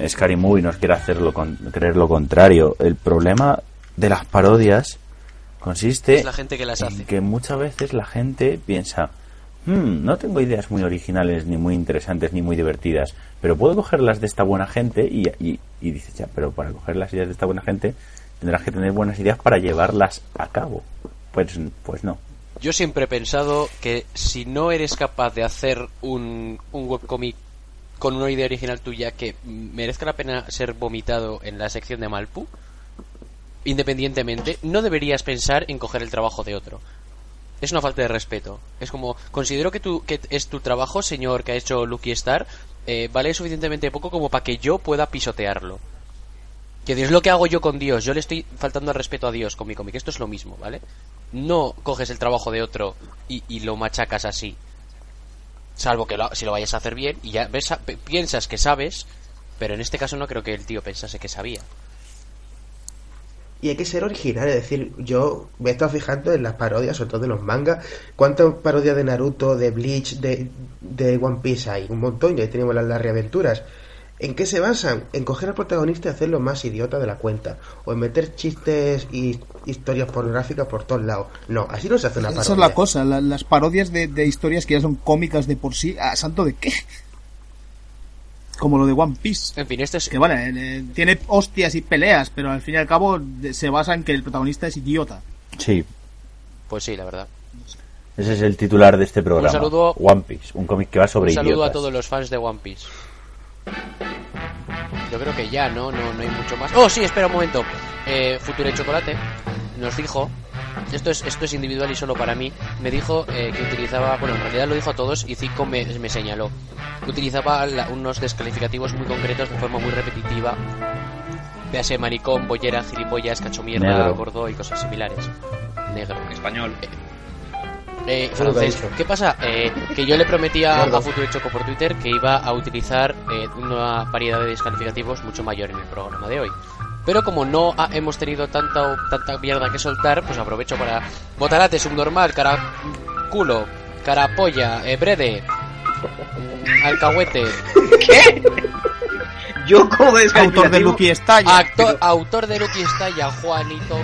E: Scary Movie nos quiera hacerlo con, creer lo contrario. El problema de las parodias consiste
A: Es la gente que las
E: en
A: hace.
E: que muchas veces la gente piensa, "Hmm, no tengo ideas muy originales, ni muy interesantes, ni muy divertidas, pero puedo cogerlas de esta buena gente y, y, y dices, ya, pero para coger las ideas de esta buena gente tendrás que tener buenas ideas para llevarlas a cabo. Pues, pues no.
A: Yo siempre he pensado que si no eres capaz de hacer un, un webcomic con una idea original tuya que merezca la pena ser vomitado en la sección de Malpu, independientemente, no deberías pensar en coger el trabajo de otro. Es una falta de respeto. Es como, considero que, tu, que es tu trabajo, señor, que ha hecho Lucky Star, eh, vale suficientemente poco como para que yo pueda pisotearlo. Que es lo que hago yo con Dios. Yo le estoy faltando al respeto a Dios con mi cómic. Esto es lo mismo, ¿vale? No coges el trabajo de otro y, lo machacas así. Salvo que lo- si lo vayas a hacer bien y ya ves, piensas que sabes, pero en este caso no creo que el tío pensase que sabía.
C: Y hay que ser original, es decir, yo me he estado fijando en las parodias, sobre todo de los mangas. ¿Cuántas parodias de Naruto, de Bleach, de, de One Piece hay? Un montón, y ahí tenemos las, las reaventuras. ¿En qué se basan? En coger al protagonista y hacerlo más idiota de la cuenta. O en meter chistes y historias pornográficas por todos lados. No, así no se hace una parodia.
B: Esa es la cosa, la- las parodias de, de historias que ya son cómicas de por sí, ¿a santo de qué? Como lo de One Piece.
A: En fin, este es...
B: Que vale, eh, tiene hostias y peleas, pero al fin y al cabo se basa en que el protagonista es idiota.
E: Sí,
A: Pues sí, la verdad.
E: ese es el titular de este programa.
A: saludo-
E: One Piece, un cómic que va sobre
A: Un saludo
E: idiotas.
A: a todos los fans de One Piece. Yo creo que ya, ¿no? No, no hay mucho más. Oh, sí, espera un momento. Eh, Future Chocolate nos dijo, esto es, esto es individual y solo para mí, me dijo eh, que utilizaba, bueno, en realidad lo dijo a todos y Zico me, me señaló, que utilizaba la- unos descalificativos muy concretos de forma muy repetitiva. Véase maricón, bollera, gilipollas, cachomierda,
E: Negro.
A: gordo y cosas similares. Negro.
D: Español.
A: Eh,
C: ha
A: francés. ¿Qué pasa? Eh, que yo le prometía a Futuro Choco por Twitter que iba a utilizar eh, una variedad de descalificativos mucho mayor en el programa de hoy. Pero como no ha- hemos tenido tanta, tanta mierda que soltar, pues aprovecho para... Botarate, subnormal, cara... culo, cara polla, eh, brede, alcahuete,
D: Yo como
B: Autor de Lucky Estalla.
A: actor, autor de Lucky Estalla, Juanito